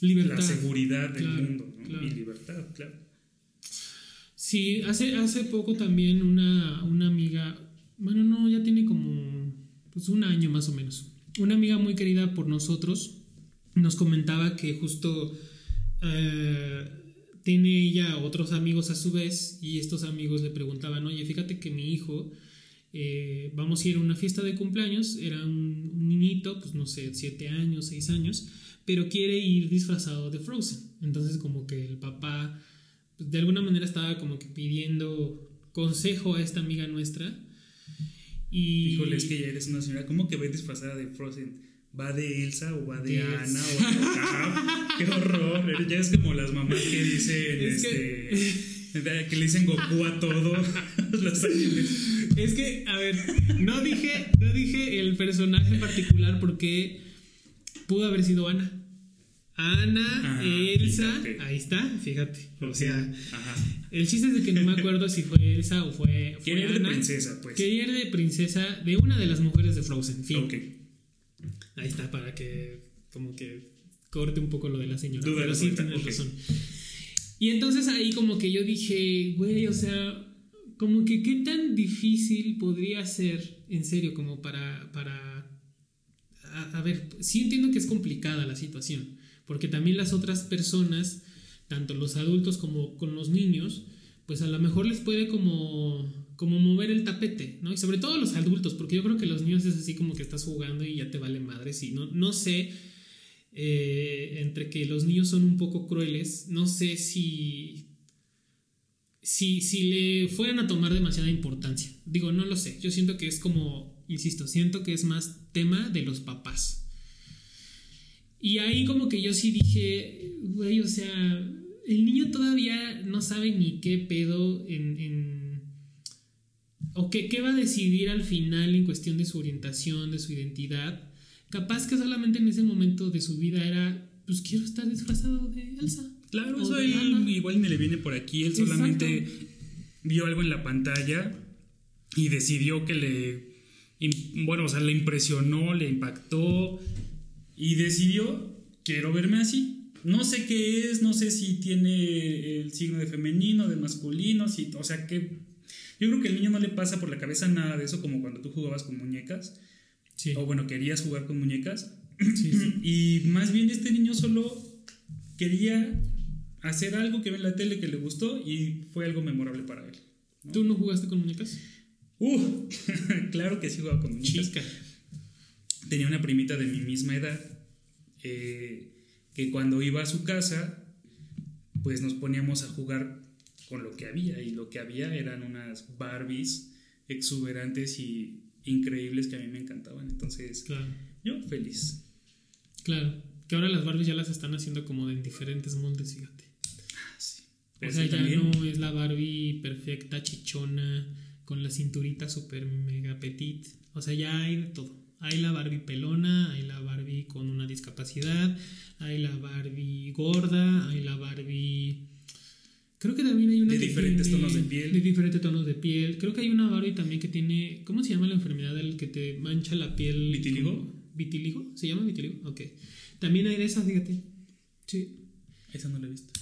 libertad. la seguridad del mundo y libertad, claro. Sí, hace, hace poco también una, una amiga, bueno, no, ya tiene como pues un año más o menos, una amiga muy querida por nosotros, nos comentaba que justo eh, tiene ella otros amigos a su vez y estos amigos le preguntaban, oye, fíjate que mi hijo, eh, vamos a ir a una fiesta de cumpleaños, era un, niñito, pues no sé, siete años, seis años, pero quiere ir disfrazado de Frozen. Entonces como que el papá, pues, de alguna manera estaba como que pidiendo consejo a esta amiga nuestra. Y... Híjole, es que ya eres una señora, ¿cómo que va disfrazada de Frozen? va de Elsa o va de Ana o de Qué horror. Ya es como las mamás que dicen este, que... le dicen Goku a todo los Es que, a ver, no dije, no dije el personaje particular porque pudo haber sido Ana. Ana, ah, Elsa, ahí está, fíjate. O sea, el chiste es de que no me acuerdo si fue Elsa o fue, fue Ana. de princesa, pues. Quería de princesa de una de las mujeres de Frozen. Fin. Ahí está, para que como que corte un poco lo de la señora. Duda pero sí tienes razón. Y entonces ahí como que yo dije, güey, o sea, como que qué tan difícil podría ser, en serio, como para, para, a, ver, sí entiendo que es complicada la situación, porque también las otras personas, tanto los adultos como con los niños, pues a lo mejor les puede como, como mover el tapete, ¿no? Y sobre todo los adultos, porque yo creo que los niños es así como que estás jugando y ya te vale madre, sí, no, no sé eh, entre que los niños son un poco crueles, no sé si, si, si le fueran a tomar demasiada importancia. Digo, no lo sé, yo siento que es como, insisto, siento que es más tema de los papás. Y ahí como que yo sí dije, güey, o sea, el niño todavía no sabe ni qué pedo en... en o qué, qué va a decidir al final en cuestión de su orientación, de su identidad. Capaz que solamente en ese momento de su vida era, pues quiero estar disfrazado de Elsa. Claro, eso él igual ni le viene por aquí. Él Exacto. solamente vio algo en la pantalla y decidió que le. Bueno, o sea, le impresionó, le impactó y decidió: quiero verme así. No sé qué es, no sé si tiene el signo de femenino, de masculino, si, o sea, que. Yo creo que al niño no le pasa por la cabeza nada de eso, como cuando tú jugabas con muñecas, Sí, o bueno, querías jugar con muñecas. sí, sí. Y más bien este niño solo quería hacer algo que ve en la tele que le gustó y fue algo memorable para él. ¿Tú no jugaste con muñecas? Uh, claro que sí jugaba con muñecas. Chica. Tenía una primita de mi misma edad eh, que cuando iba a su casa, pues nos poníamos a jugar con lo que había y lo que había eran unas Barbies exuberantes y increíbles que a mí me encantaban. Entonces, Claro, yo feliz. claro. Que ahora las Barbies ya las están haciendo como de en diferentes moldes, fíjate. Ah, sí. O sea, ya también- no es la Barbie perfecta, chichona, con la cinturita super mega petit. O sea, ya hay de todo. Hay la Barbie pelona, hay la Barbie con una discapacidad, hay la Barbie gorda, hay la Barbie... Creo que también hay una De que diferentes tiene- tonos de piel. De diferentes tonos de piel. Creo que hay una Barbie también que tiene... ¿Cómo se llama la enfermedad del que te mancha la piel? ¿Vitíligo? como- ¿Vitíligo? ¿Se llama vitíligo? Ok. También hay de esas, fíjate. Sí. Esa no la he visto.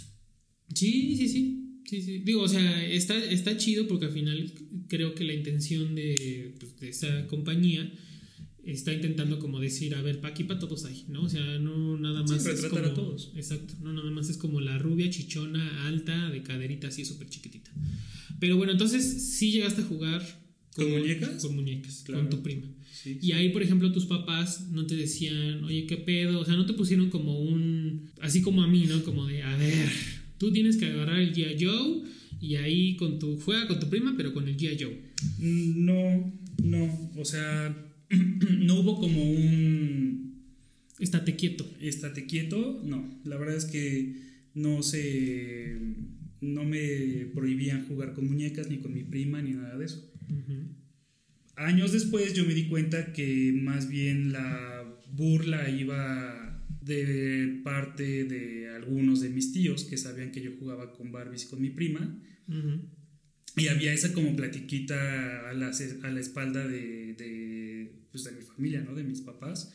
Sí, sí, sí. Sí, sí. Digo, o sea, está, está chido porque al final creo que la intención de, pues, de esa compañía está intentando como decir, a ver, pa' aquí para todos hay, ¿no? O sea, no nada Sí, más es retratar como... a todos. Exacto, no nada más es como la rubia chichona, alta, de caderita así súper chiquitita. Pero bueno, entonces sí llegaste a jugar... ¿Con muñecas? Con muñecas, Claro. con tu prima. Sí. Y ahí, por ejemplo, tus papás no te decían, oye, ¿qué pedo? O sea, no te pusieron como un. Así como a mí, ¿no? Como de, a ver, tú tienes que agarrar el G.I. Joe y ahí con tu. Juega con tu prima, pero con el G.I. Joe. Mm, No, no. O sea, no hubo como un Estate quieto. estate quieto. No, la verdad es que no se. No me prohibían jugar con muñecas, ni con mi prima, ni nada de eso. Años después yo me di cuenta que más bien la burla iba de parte de algunos de mis tíos que sabían que yo jugaba con Barbies y con mi prima. Ujú. Y había esa como platiquita a la, a la espalda de, de, pues de mi familia, ¿no? De mis papás.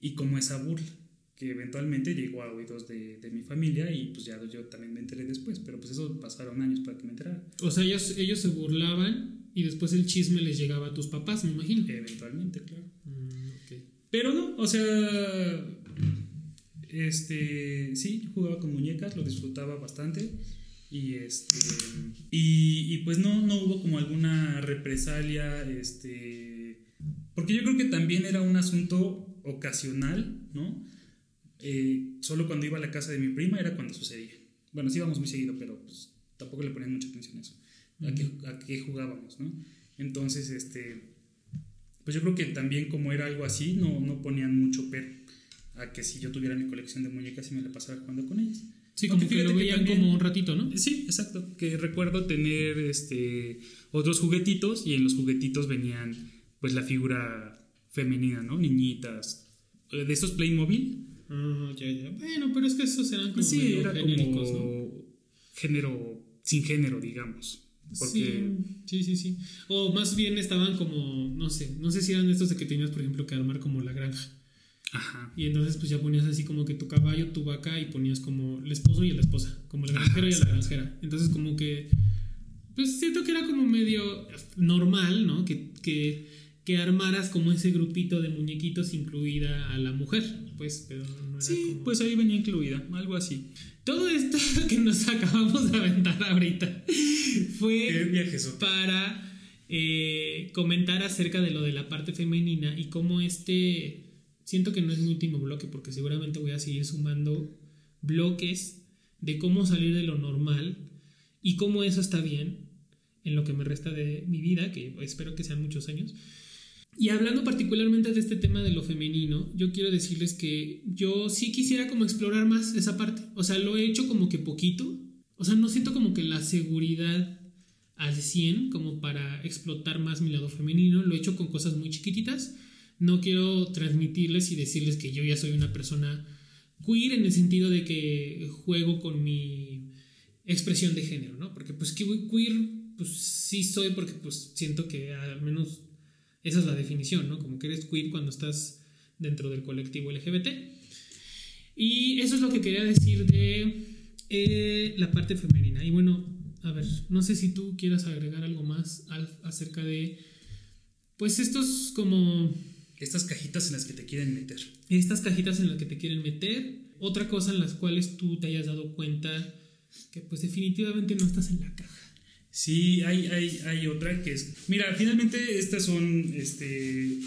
Y como esa burla, que eventualmente llegó a oídos de, de mi familia y pues ya yo también me enteré después. Pero pues eso pasaron años para que me enterara. O sea, ellos, ellos se burlaban y después el chisme les llegaba a tus papás, me imagino. Eventualmente, claro. Mm, ok. Pero no, o sea, este, sí, jugaba con muñecas, lo disfrutaba bastante. Y este, y, y pues no, no hubo como alguna represalia, este, porque yo creo que también era un asunto ocasional, ¿no? Eh, solo cuando iba a la casa de mi prima era cuando sucedía. Bueno, sí íbamos muy seguido, pero pues tampoco le ponían mucha atención a eso, a qué, a qué jugábamos, ¿no? Entonces, este, pues yo creo que también como era algo así, no, no ponían mucho pero a que si yo tuviera mi colección de muñecas y me la pasara jugando con ellas. Sí, como que lo que veían también- como un ratito, ¿no? Sí, exacto. Que recuerdo tener este otros juguetitos y en los juguetitos venían pues la figura femenina, ¿no? Niñitas. Eh, De esos Playmobil. Ah, ya, ya. Bueno, pero es que esos eran como Pues sí, era genéricos, como ¿no? género, sin género, digamos. Porque Sí, sí, sí, sí. O más bien estaban como, no sé, no sé si eran estos de que tenías, por ejemplo, que armar como la granja. Ajá. Y entonces pues ya ponías así como que tu caballo, tu vaca y ponías como el esposo y la esposa, como el granjero y la granjera. Entonces como que pues siento que era como medio normal, ¿no? Que, que, que armaras como ese grupito de muñequitos incluida a la mujer, pues, pero no era Sí, como- pues ahí venía incluida, algo así. Todo esto que nos acabamos de aventar ahorita ¿Qué fue para eh, comentar acerca de lo de la parte femenina y cómo este, siento que no es mi último bloque porque seguramente voy a seguir sumando bloques de cómo salir de lo normal y cómo eso está bien en lo que me resta de mi vida, que espero que sean muchos años. Y hablando particularmente de este tema de lo femenino, yo quiero decirles que yo sí quisiera como explorar más esa parte. O sea, lo he hecho como que poquito. O sea, no siento como que la seguridad al 100 como para explotar más mi lado femenino. Lo he hecho con cosas muy chiquititas. No quiero transmitirles y decirles que yo ya soy una persona queer en el sentido de que juego con mi expresión de género, ¿no? Porque pues que queer, pues sí soy porque pues siento que al menos esa es la definición, ¿no? Como que eres queer cuando estás dentro del colectivo LGBT. Y eso es lo que quería decir de eh, la parte femenina. Y bueno, a ver, no sé si tú quieras agregar algo más al- acerca de, pues estos como Estas cajitas en las que te quieren meter. estas cajitas en las que te quieren meter. Otra cosa en las cuales tú te hayas dado cuenta que pues definitivamente no estás en la caja. Sí, hay, hay, hay otra que es. Mira, finalmente estas son este,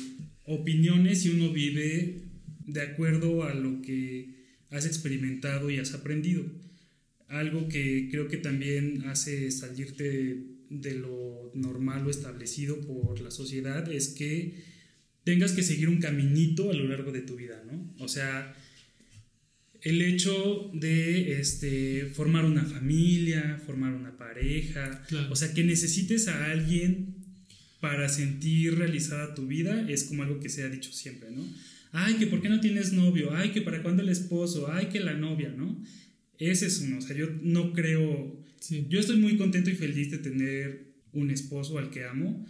opiniones y uno vive de acuerdo a lo que has experimentado y has aprendido. Algo que creo que también hace salirte de lo normal o establecido por la sociedad es que tengas que seguir un caminito a lo largo de tu vida, ¿no? O sea, el hecho de este, formar una familia, formar una pareja, Claro. o sea, que necesites a alguien para sentir realizada tu vida es como algo que se ha dicho siempre, ¿no? Ay, que por qué no tienes novio, ay, que para cuándo el esposo, ay, que la novia, ¿no? Ese es uno, o sea, yo no creo, Sí. yo estoy muy contento y feliz de tener un esposo al que amo.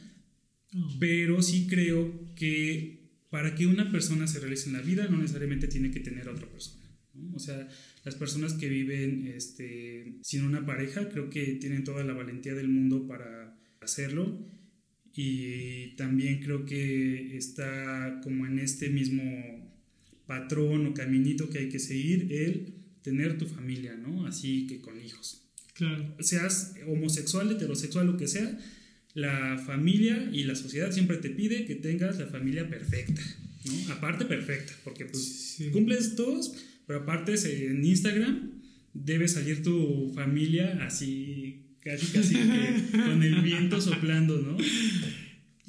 Pero sí creo que para que una persona se realice en la vida no necesariamente tiene que tener a otra persona. ¿no? O sea, las personas que viven este, sin una pareja creo que tienen toda la valentía del mundo para hacerlo y también creo que está como en este mismo patrón o caminito que hay que seguir el tener tu familia, ¿no? Así que con hijos Claro. seas homosexual, heterosexual, lo que sea, la familia y la sociedad siempre te pide que tengas la familia perfecta, ¿no? Aparte perfecta, porque pues Sí. cumples todos, pero aparte en Instagram debe salir tu familia así, casi casi que con el viento soplando, ¿no?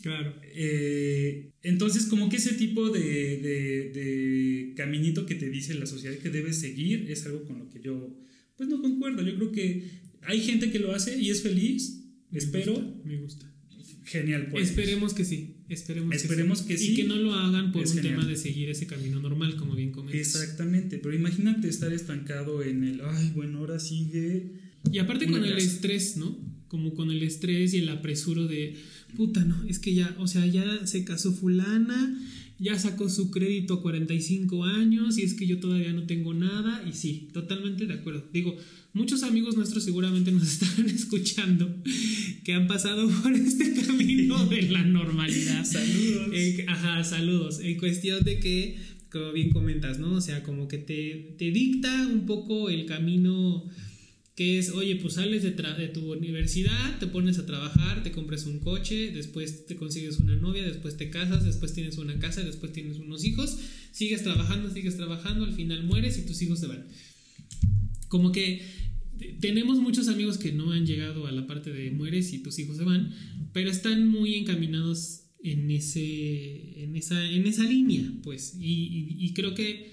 Claro. Eh, entonces, como que ese tipo de, de- de caminito que te dice la sociedad que debes seguir es algo con lo que yo, pues no concuerdo. Yo creo que hay gente que lo hace y es feliz. Me Espero. gusta, me gusta. Genial, pues. Esperemos que sí. Esperemos, Esperemos que, que sí. Y que no lo hagan por Es un genial. tema de seguir ese camino normal, como bien comentas. Exactamente, pero imagínate estar estancado en el, ay, bueno, ahora sigue. Y aparte con el estrés, ¿no? Como con el estrés y el apresuro de, puta, no, es que ya, o sea, ya se casó fulana, ya sacó su crédito a 45 años y es que yo todavía no tengo nada. Y sí, totalmente de acuerdo. Digo, muchos amigos nuestros seguramente nos están escuchando que han pasado por este camino de la normalidad. Saludos. Eh, ajá, saludos. En cuestión de que, como bien comentas, ¿no? O sea, como que te, te dicta un poco el camino que es, oye, pues sales de, tu universidad, te pones a trabajar, te compras un coche, después te consigues una novia, después te casas, después tienes una casa, después tienes unos hijos, sigues trabajando, sigues trabajando, al final mueres y tus hijos se van. Como que te- tenemos muchos amigos que no han llegado a la parte de mueres y tus hijos se van, pero están muy encaminados en ese en esa en esa línea, pues, y- y creo que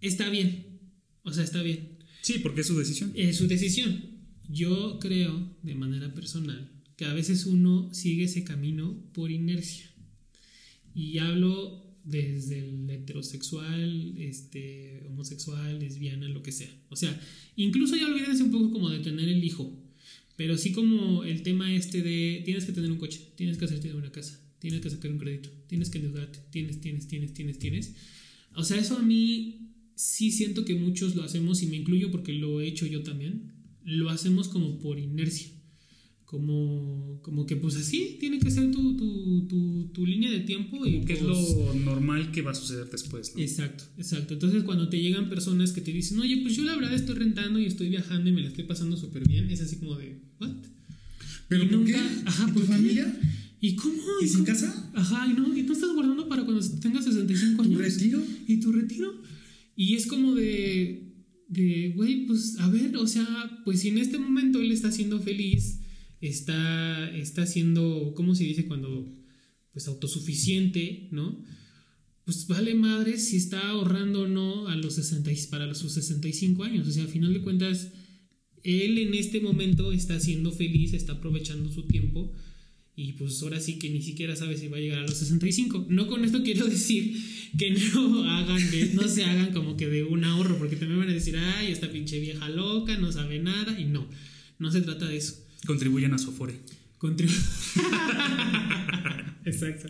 está bien. O sea, está bien. Sí, porque es su decisión. Es su decisión. Yo creo, de manera personal, que a veces uno sigue ese camino por inercia. Y hablo desde el heterosexual, este, homosexual, lesbiana, lo que sea. O sea, incluso ya olvídense un poco como de tener el hijo. Pero sí como el tema este de tienes que tener un coche, tienes que hacerte una casa, tienes que sacar un crédito, tienes que endeudarte, tienes, tienes, tienes, tienes, tienes. O sea, eso a mí sí siento que muchos lo hacemos y me incluyo porque lo he hecho yo también. Lo hacemos como por inercia. Como, como que pues así tiene que ser tu, tu, tu, tu línea de tiempo. y que es pues, lo normal que va a suceder después. ¿no? Exacto, exacto. Entonces cuando te llegan personas que te dicen, oye, pues yo la verdad estoy rentando y estoy viajando y me la estoy pasando súper bien, es así como de, ¿what? ¿Pero Y por nunca- qué? Ajá, ¿Y ¿por tu qué? familia? ¿Y cómo? ¿Y sin cómo? casa? Ajá, y no, y tú estás guardando para cuando tengas 65 ¿Tu años. retiro? ¿Y tu retiro? Y es como de, de, güey, pues a ver, o sea, pues si en este momento él está siendo feliz, está, está siendo, ¿cómo se dice cuando, pues autosuficiente, ¿no? Pues vale madre si está ahorrando o no a los 60, y- para sus 65 años. O sea, a final de cuentas, él en este momento está siendo feliz, está aprovechando su tiempo y pues ahora sí que ni siquiera sabe si va a llegar a los 65. No con esto quiero decir que no hagan, de- no se hagan como que de un ahorro, porque también van a decir, ay, esta pinche vieja loca, no sabe nada, y no, no se trata de eso. Contribuyen a Sofore. Contribu- Exacto.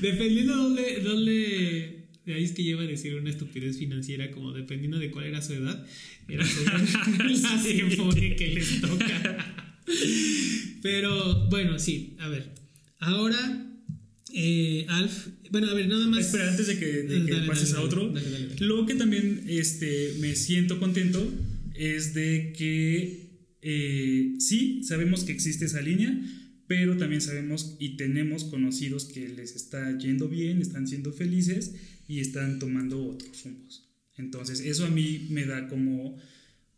Dependiendo dónde, dónde, de ahí es que lleva a decir una estupidez financiera, como dependiendo de cuál era su edad, era según la Sinfone que les toca. Pero bueno, sí, a ver. Ahora, eh, Alf, bueno, a ver, nada más. Espera, antes de que, de que Dale, pases dale, a otro, dale, lo que también este, me siento contento es de que eh, sí, sabemos que existe esa línea, pero también sabemos y tenemos conocidos que les está yendo bien, están siendo felices y están tomando otros rumbos. Entonces, eso a mí me da como,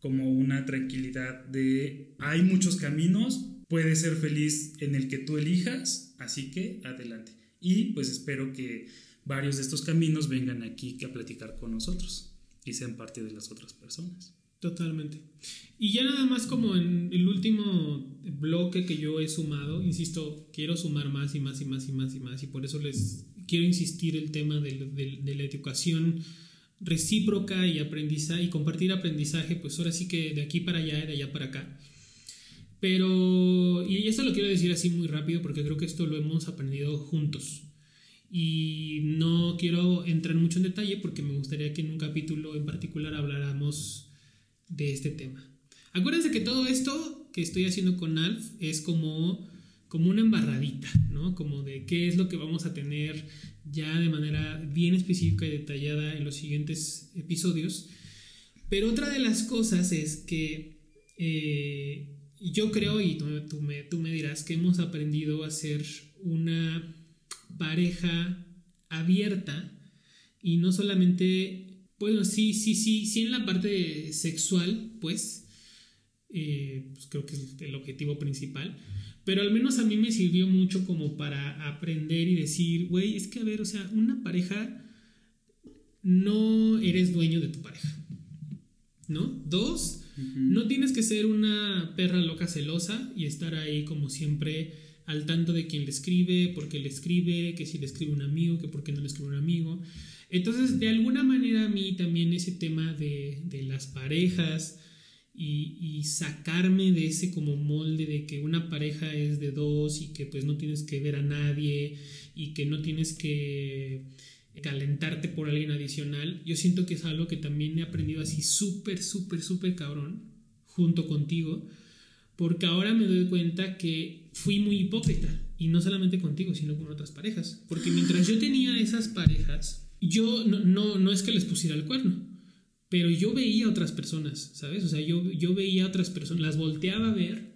como una tranquilidad de hay muchos caminos, puedes ser feliz en el que tú elijas, así que adelante. Y pues espero que varios de estos caminos vengan aquí a platicar con nosotros y sean parte de las otras personas. Totalmente. Y ya nada más como en el último bloque que yo he sumado, insisto, quiero sumar más y más y más y más y más y por eso les quiero insistir el tema de, la educación recíproca y aprendizaje y compartir aprendizaje, pues ahora sí que de aquí para allá, de allá para acá. Pero, y esto lo quiero decir así muy rápido porque creo que esto lo hemos aprendido juntos. Y no quiero entrar mucho en detalle porque me gustaría que en un capítulo en particular habláramos de este tema. Acuérdense que todo esto que estoy haciendo con Alf es como, como una embarradita, ¿no? Como de qué es lo que vamos a tener ya de manera bien específica y detallada en los siguientes episodios. Pero otra de las cosas es que eh, yo creo, y tú, me dirás, que hemos aprendido a ser una pareja abierta y no solamente, bueno, sí, sí, sí, sí en la parte sexual, pues, eh, pues creo que es el objetivo principal, pero al menos a mí me sirvió mucho como para aprender y decir, güey, es que a ver, o sea, una pareja, no eres dueño de tu pareja, ¿no? Dos, no tienes que ser una perra loca celosa y estar ahí como siempre al tanto de quién le escribe, por qué le escribe, que si le escribe un amigo, que por qué no le escribe un amigo. Entonces, de alguna manera a mí también ese tema de, de las parejas y, y sacarme de ese como molde de que una pareja es de dos y que pues no tienes que ver a nadie y que no tienes que calentarte por alguien adicional, yo siento que es algo que también he aprendido así súper, súper, súper cabrón junto contigo, porque ahora me doy cuenta que fui muy hipócrita, y no solamente contigo, sino con otras parejas, porque mientras yo tenía esas parejas, yo no, no, no es que les pusiera el cuerno, pero yo veía a otras personas, ¿sabes? O sea, yo, yo veía a otras personas, las volteaba a ver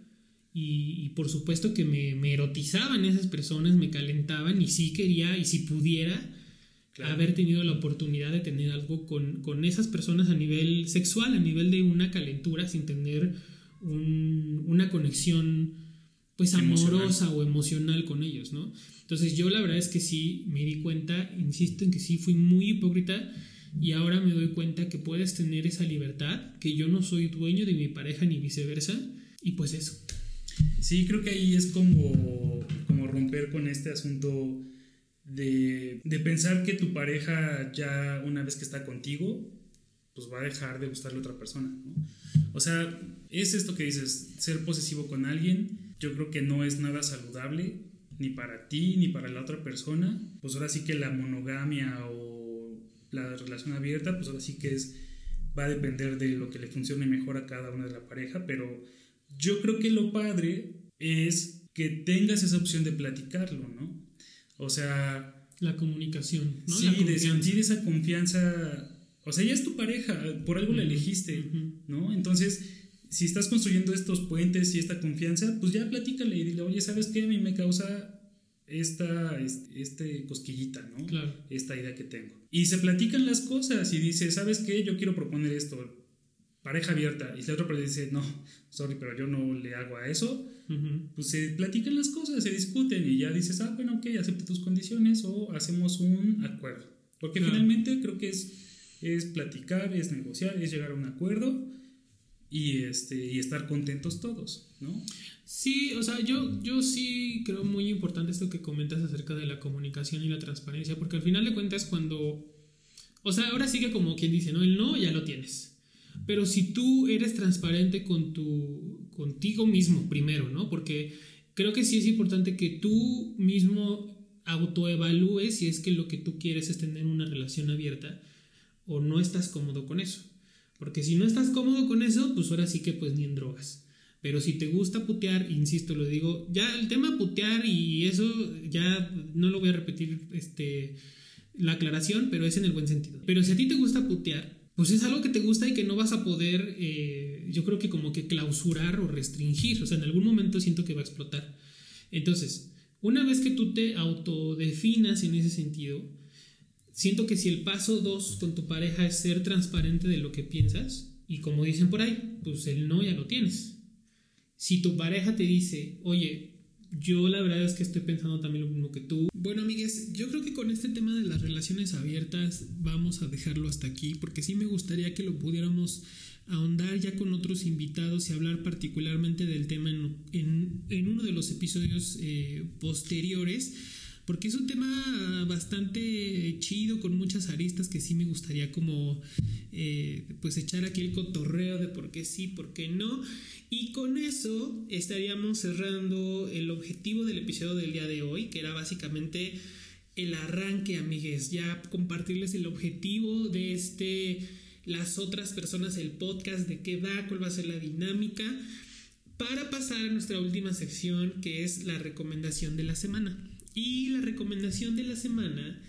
y, y por supuesto que me, me erotizaban esas personas, me calentaban y sí quería y si pudiera Claro. haber tenido la oportunidad de tener algo con, con esas personas a nivel sexual, a nivel de una calentura, sin tener un- una conexión pues Emocional. amorosa o emocional con ellos, ¿no? Entonces yo la verdad es que sí me di cuenta, insisto en que sí fui muy hipócrita y ahora me doy cuenta que puedes tener esa libertad, que yo no soy dueño de mi pareja ni viceversa y pues eso. Sí, creo que ahí es como, como romper con este asunto de, de pensar que tu pareja ya una vez que está contigo, pues va a dejar de gustarle a otra persona. O sea, es esto que dices, ser posesivo con alguien, yo creo que no es nada saludable, ni para ti, ni para la otra persona. Pues ahora sí que la monogamia o la relación abierta, pues ahora sí que es, va a depender de lo que le funcione mejor a cada una de la pareja, pero yo creo que lo padre es que tengas esa opción de platicarlo, ¿no? O sea... La comunicación, ¿no? Sí, de sentir esa confianza. O sea, ya es tu pareja, por algo la elegiste, ¿no? Entonces, si estás construyendo estos puentes y esta confianza, pues ya platícale y dile, oye, ¿sabes qué? A mí me causa esta este cosquillita, ¿no? Claro. Esta idea que tengo. Y se platican las cosas y dice, ¿sabes qué? Yo quiero proponer esto, pareja abierta. Y la otra persona dice, no, sorry, pero yo no le hago a eso. Pues se platican las cosas, se discuten y ya dices, ah, bueno, ok, acepte tus condiciones o hacemos un acuerdo. Porque finalmente creo que es, es platicar, es negociar, es llegar a un acuerdo y, este, y estar contentos todos, Sí, o sea, yo, yo sí creo muy importante esto que comentas acerca de la comunicación y la transparencia, porque al final de cuentas cuando, o sea, ahora sigue como quien dice, ¿no? El no ya lo tienes. Pero si tú eres transparente con tu, contigo mismo primero, ¿no? Porque creo que sí es importante que tú mismo autoevalúes si es que lo que tú quieres es tener una relación abierta o no estás cómodo con eso. Porque si no estás cómodo con eso, pues ahora sí que pues ni en drogas. Pero si te gusta putear, insisto, lo digo, ya el tema putear y eso ya no lo voy a repetir este la aclaración, pero es en el buen sentido. Pero si a ti te gusta putear, pues es algo que te gusta y que no vas a poder, eh, yo creo que como que clausurar o restringir. O sea, en algún momento siento que va a explotar. Entonces, una vez que tú te autodefinas en ese sentido, siento que si el paso dos con tu pareja es ser transparente de lo que piensas, y como dicen por ahí, pues el no ya lo tienes. Si tu pareja te dice, oye, yo la verdad es que estoy pensando también lo mismo que tú. Bueno, amigues, yo creo que con este tema de las relaciones abiertas vamos a dejarlo hasta aquí, porque sí me gustaría que lo pudiéramos ahondar ya con otros invitados y hablar particularmente del tema en, uno de los episodios eh, posteriores porque es un tema bastante chido con muchas aristas que sí me gustaría como eh, pues echar aquí el cotorreo de por qué sí, por qué no. Y con eso estaríamos cerrando el objetivo del episodio del día de hoy, que era básicamente el arranque, amigues, ya compartirles el objetivo de este, las otras personas, el podcast, de qué va, cuál va a ser la dinámica, para pasar a nuestra última sección, que es la recomendación de la semana. Y la recomendación de la semana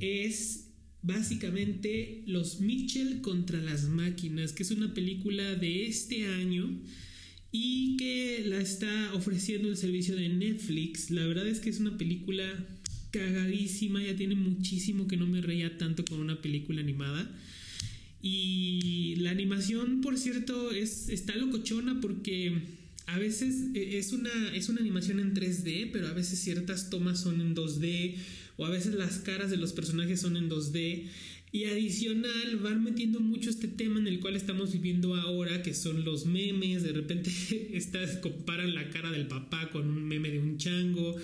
es básicamente Los Mitchell contra las máquinas, que es una película de este año y que la está ofreciendo el servicio de Netflix. La verdad es que es una película cagadísima, ya tiene muchísimo que no me reía tanto con una película animada. Y la animación, por cierto, es, está locochona porque a veces e, es una, es una animación en 3D, pero a veces ciertas tomas son en 2D, o a veces las caras de los personajes son en 2D. Y adicional van metiendo mucho este tema en el cual estamos viviendo ahora, que son los memes. De repente estas comparan la cara del papá con un meme de un chango.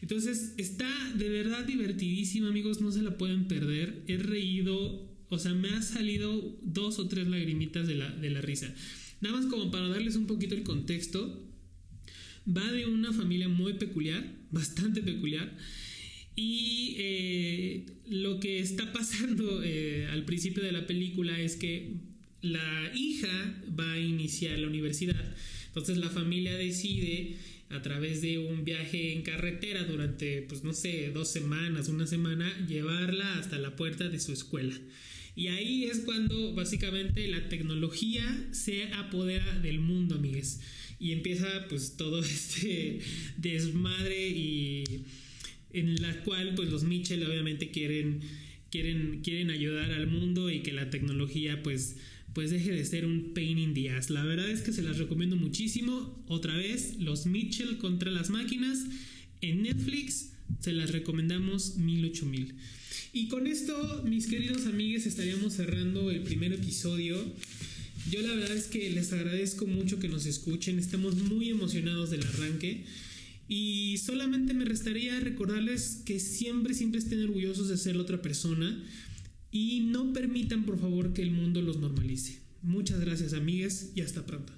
Entonces está de verdad divertidísima, amigos, no se la pueden perder. He reído, o sea, me ha salido dos o tres lagrimitas de la, de la risa. Nada más como para darles un poquito el contexto, va de una familia muy peculiar, bastante peculiar, y eh, lo que está pasando eh, al principio de la película es que la hija va a iniciar la universidad, entonces la familia decide a través de un viaje en carretera durante, pues no sé, dos semanas, una semana, llevarla hasta la puerta de su escuela. Y ahí es cuando básicamente la tecnología se apodera del mundo, amigues. Y empieza pues todo este desmadre y en la cual pues los Mitchell obviamente quieren, quieren, quieren ayudar al mundo y que la tecnología pues pues deje de ser un pain in the ass. La verdad es que se las recomiendo muchísimo. Otra vez, los Mitchell contra las máquinas en Netflix. Se las recomendamos mil ocho mil. Y con esto, mis queridos amigos, estaríamos cerrando el primer episodio. Yo la verdad es que les agradezco mucho que nos escuchen, estamos muy emocionados del arranque y solamente me restaría recordarles que siempre, siempre estén orgullosos de ser la otra persona y no permitan por favor que el mundo los normalice. Muchas gracias amigues y hasta pronto.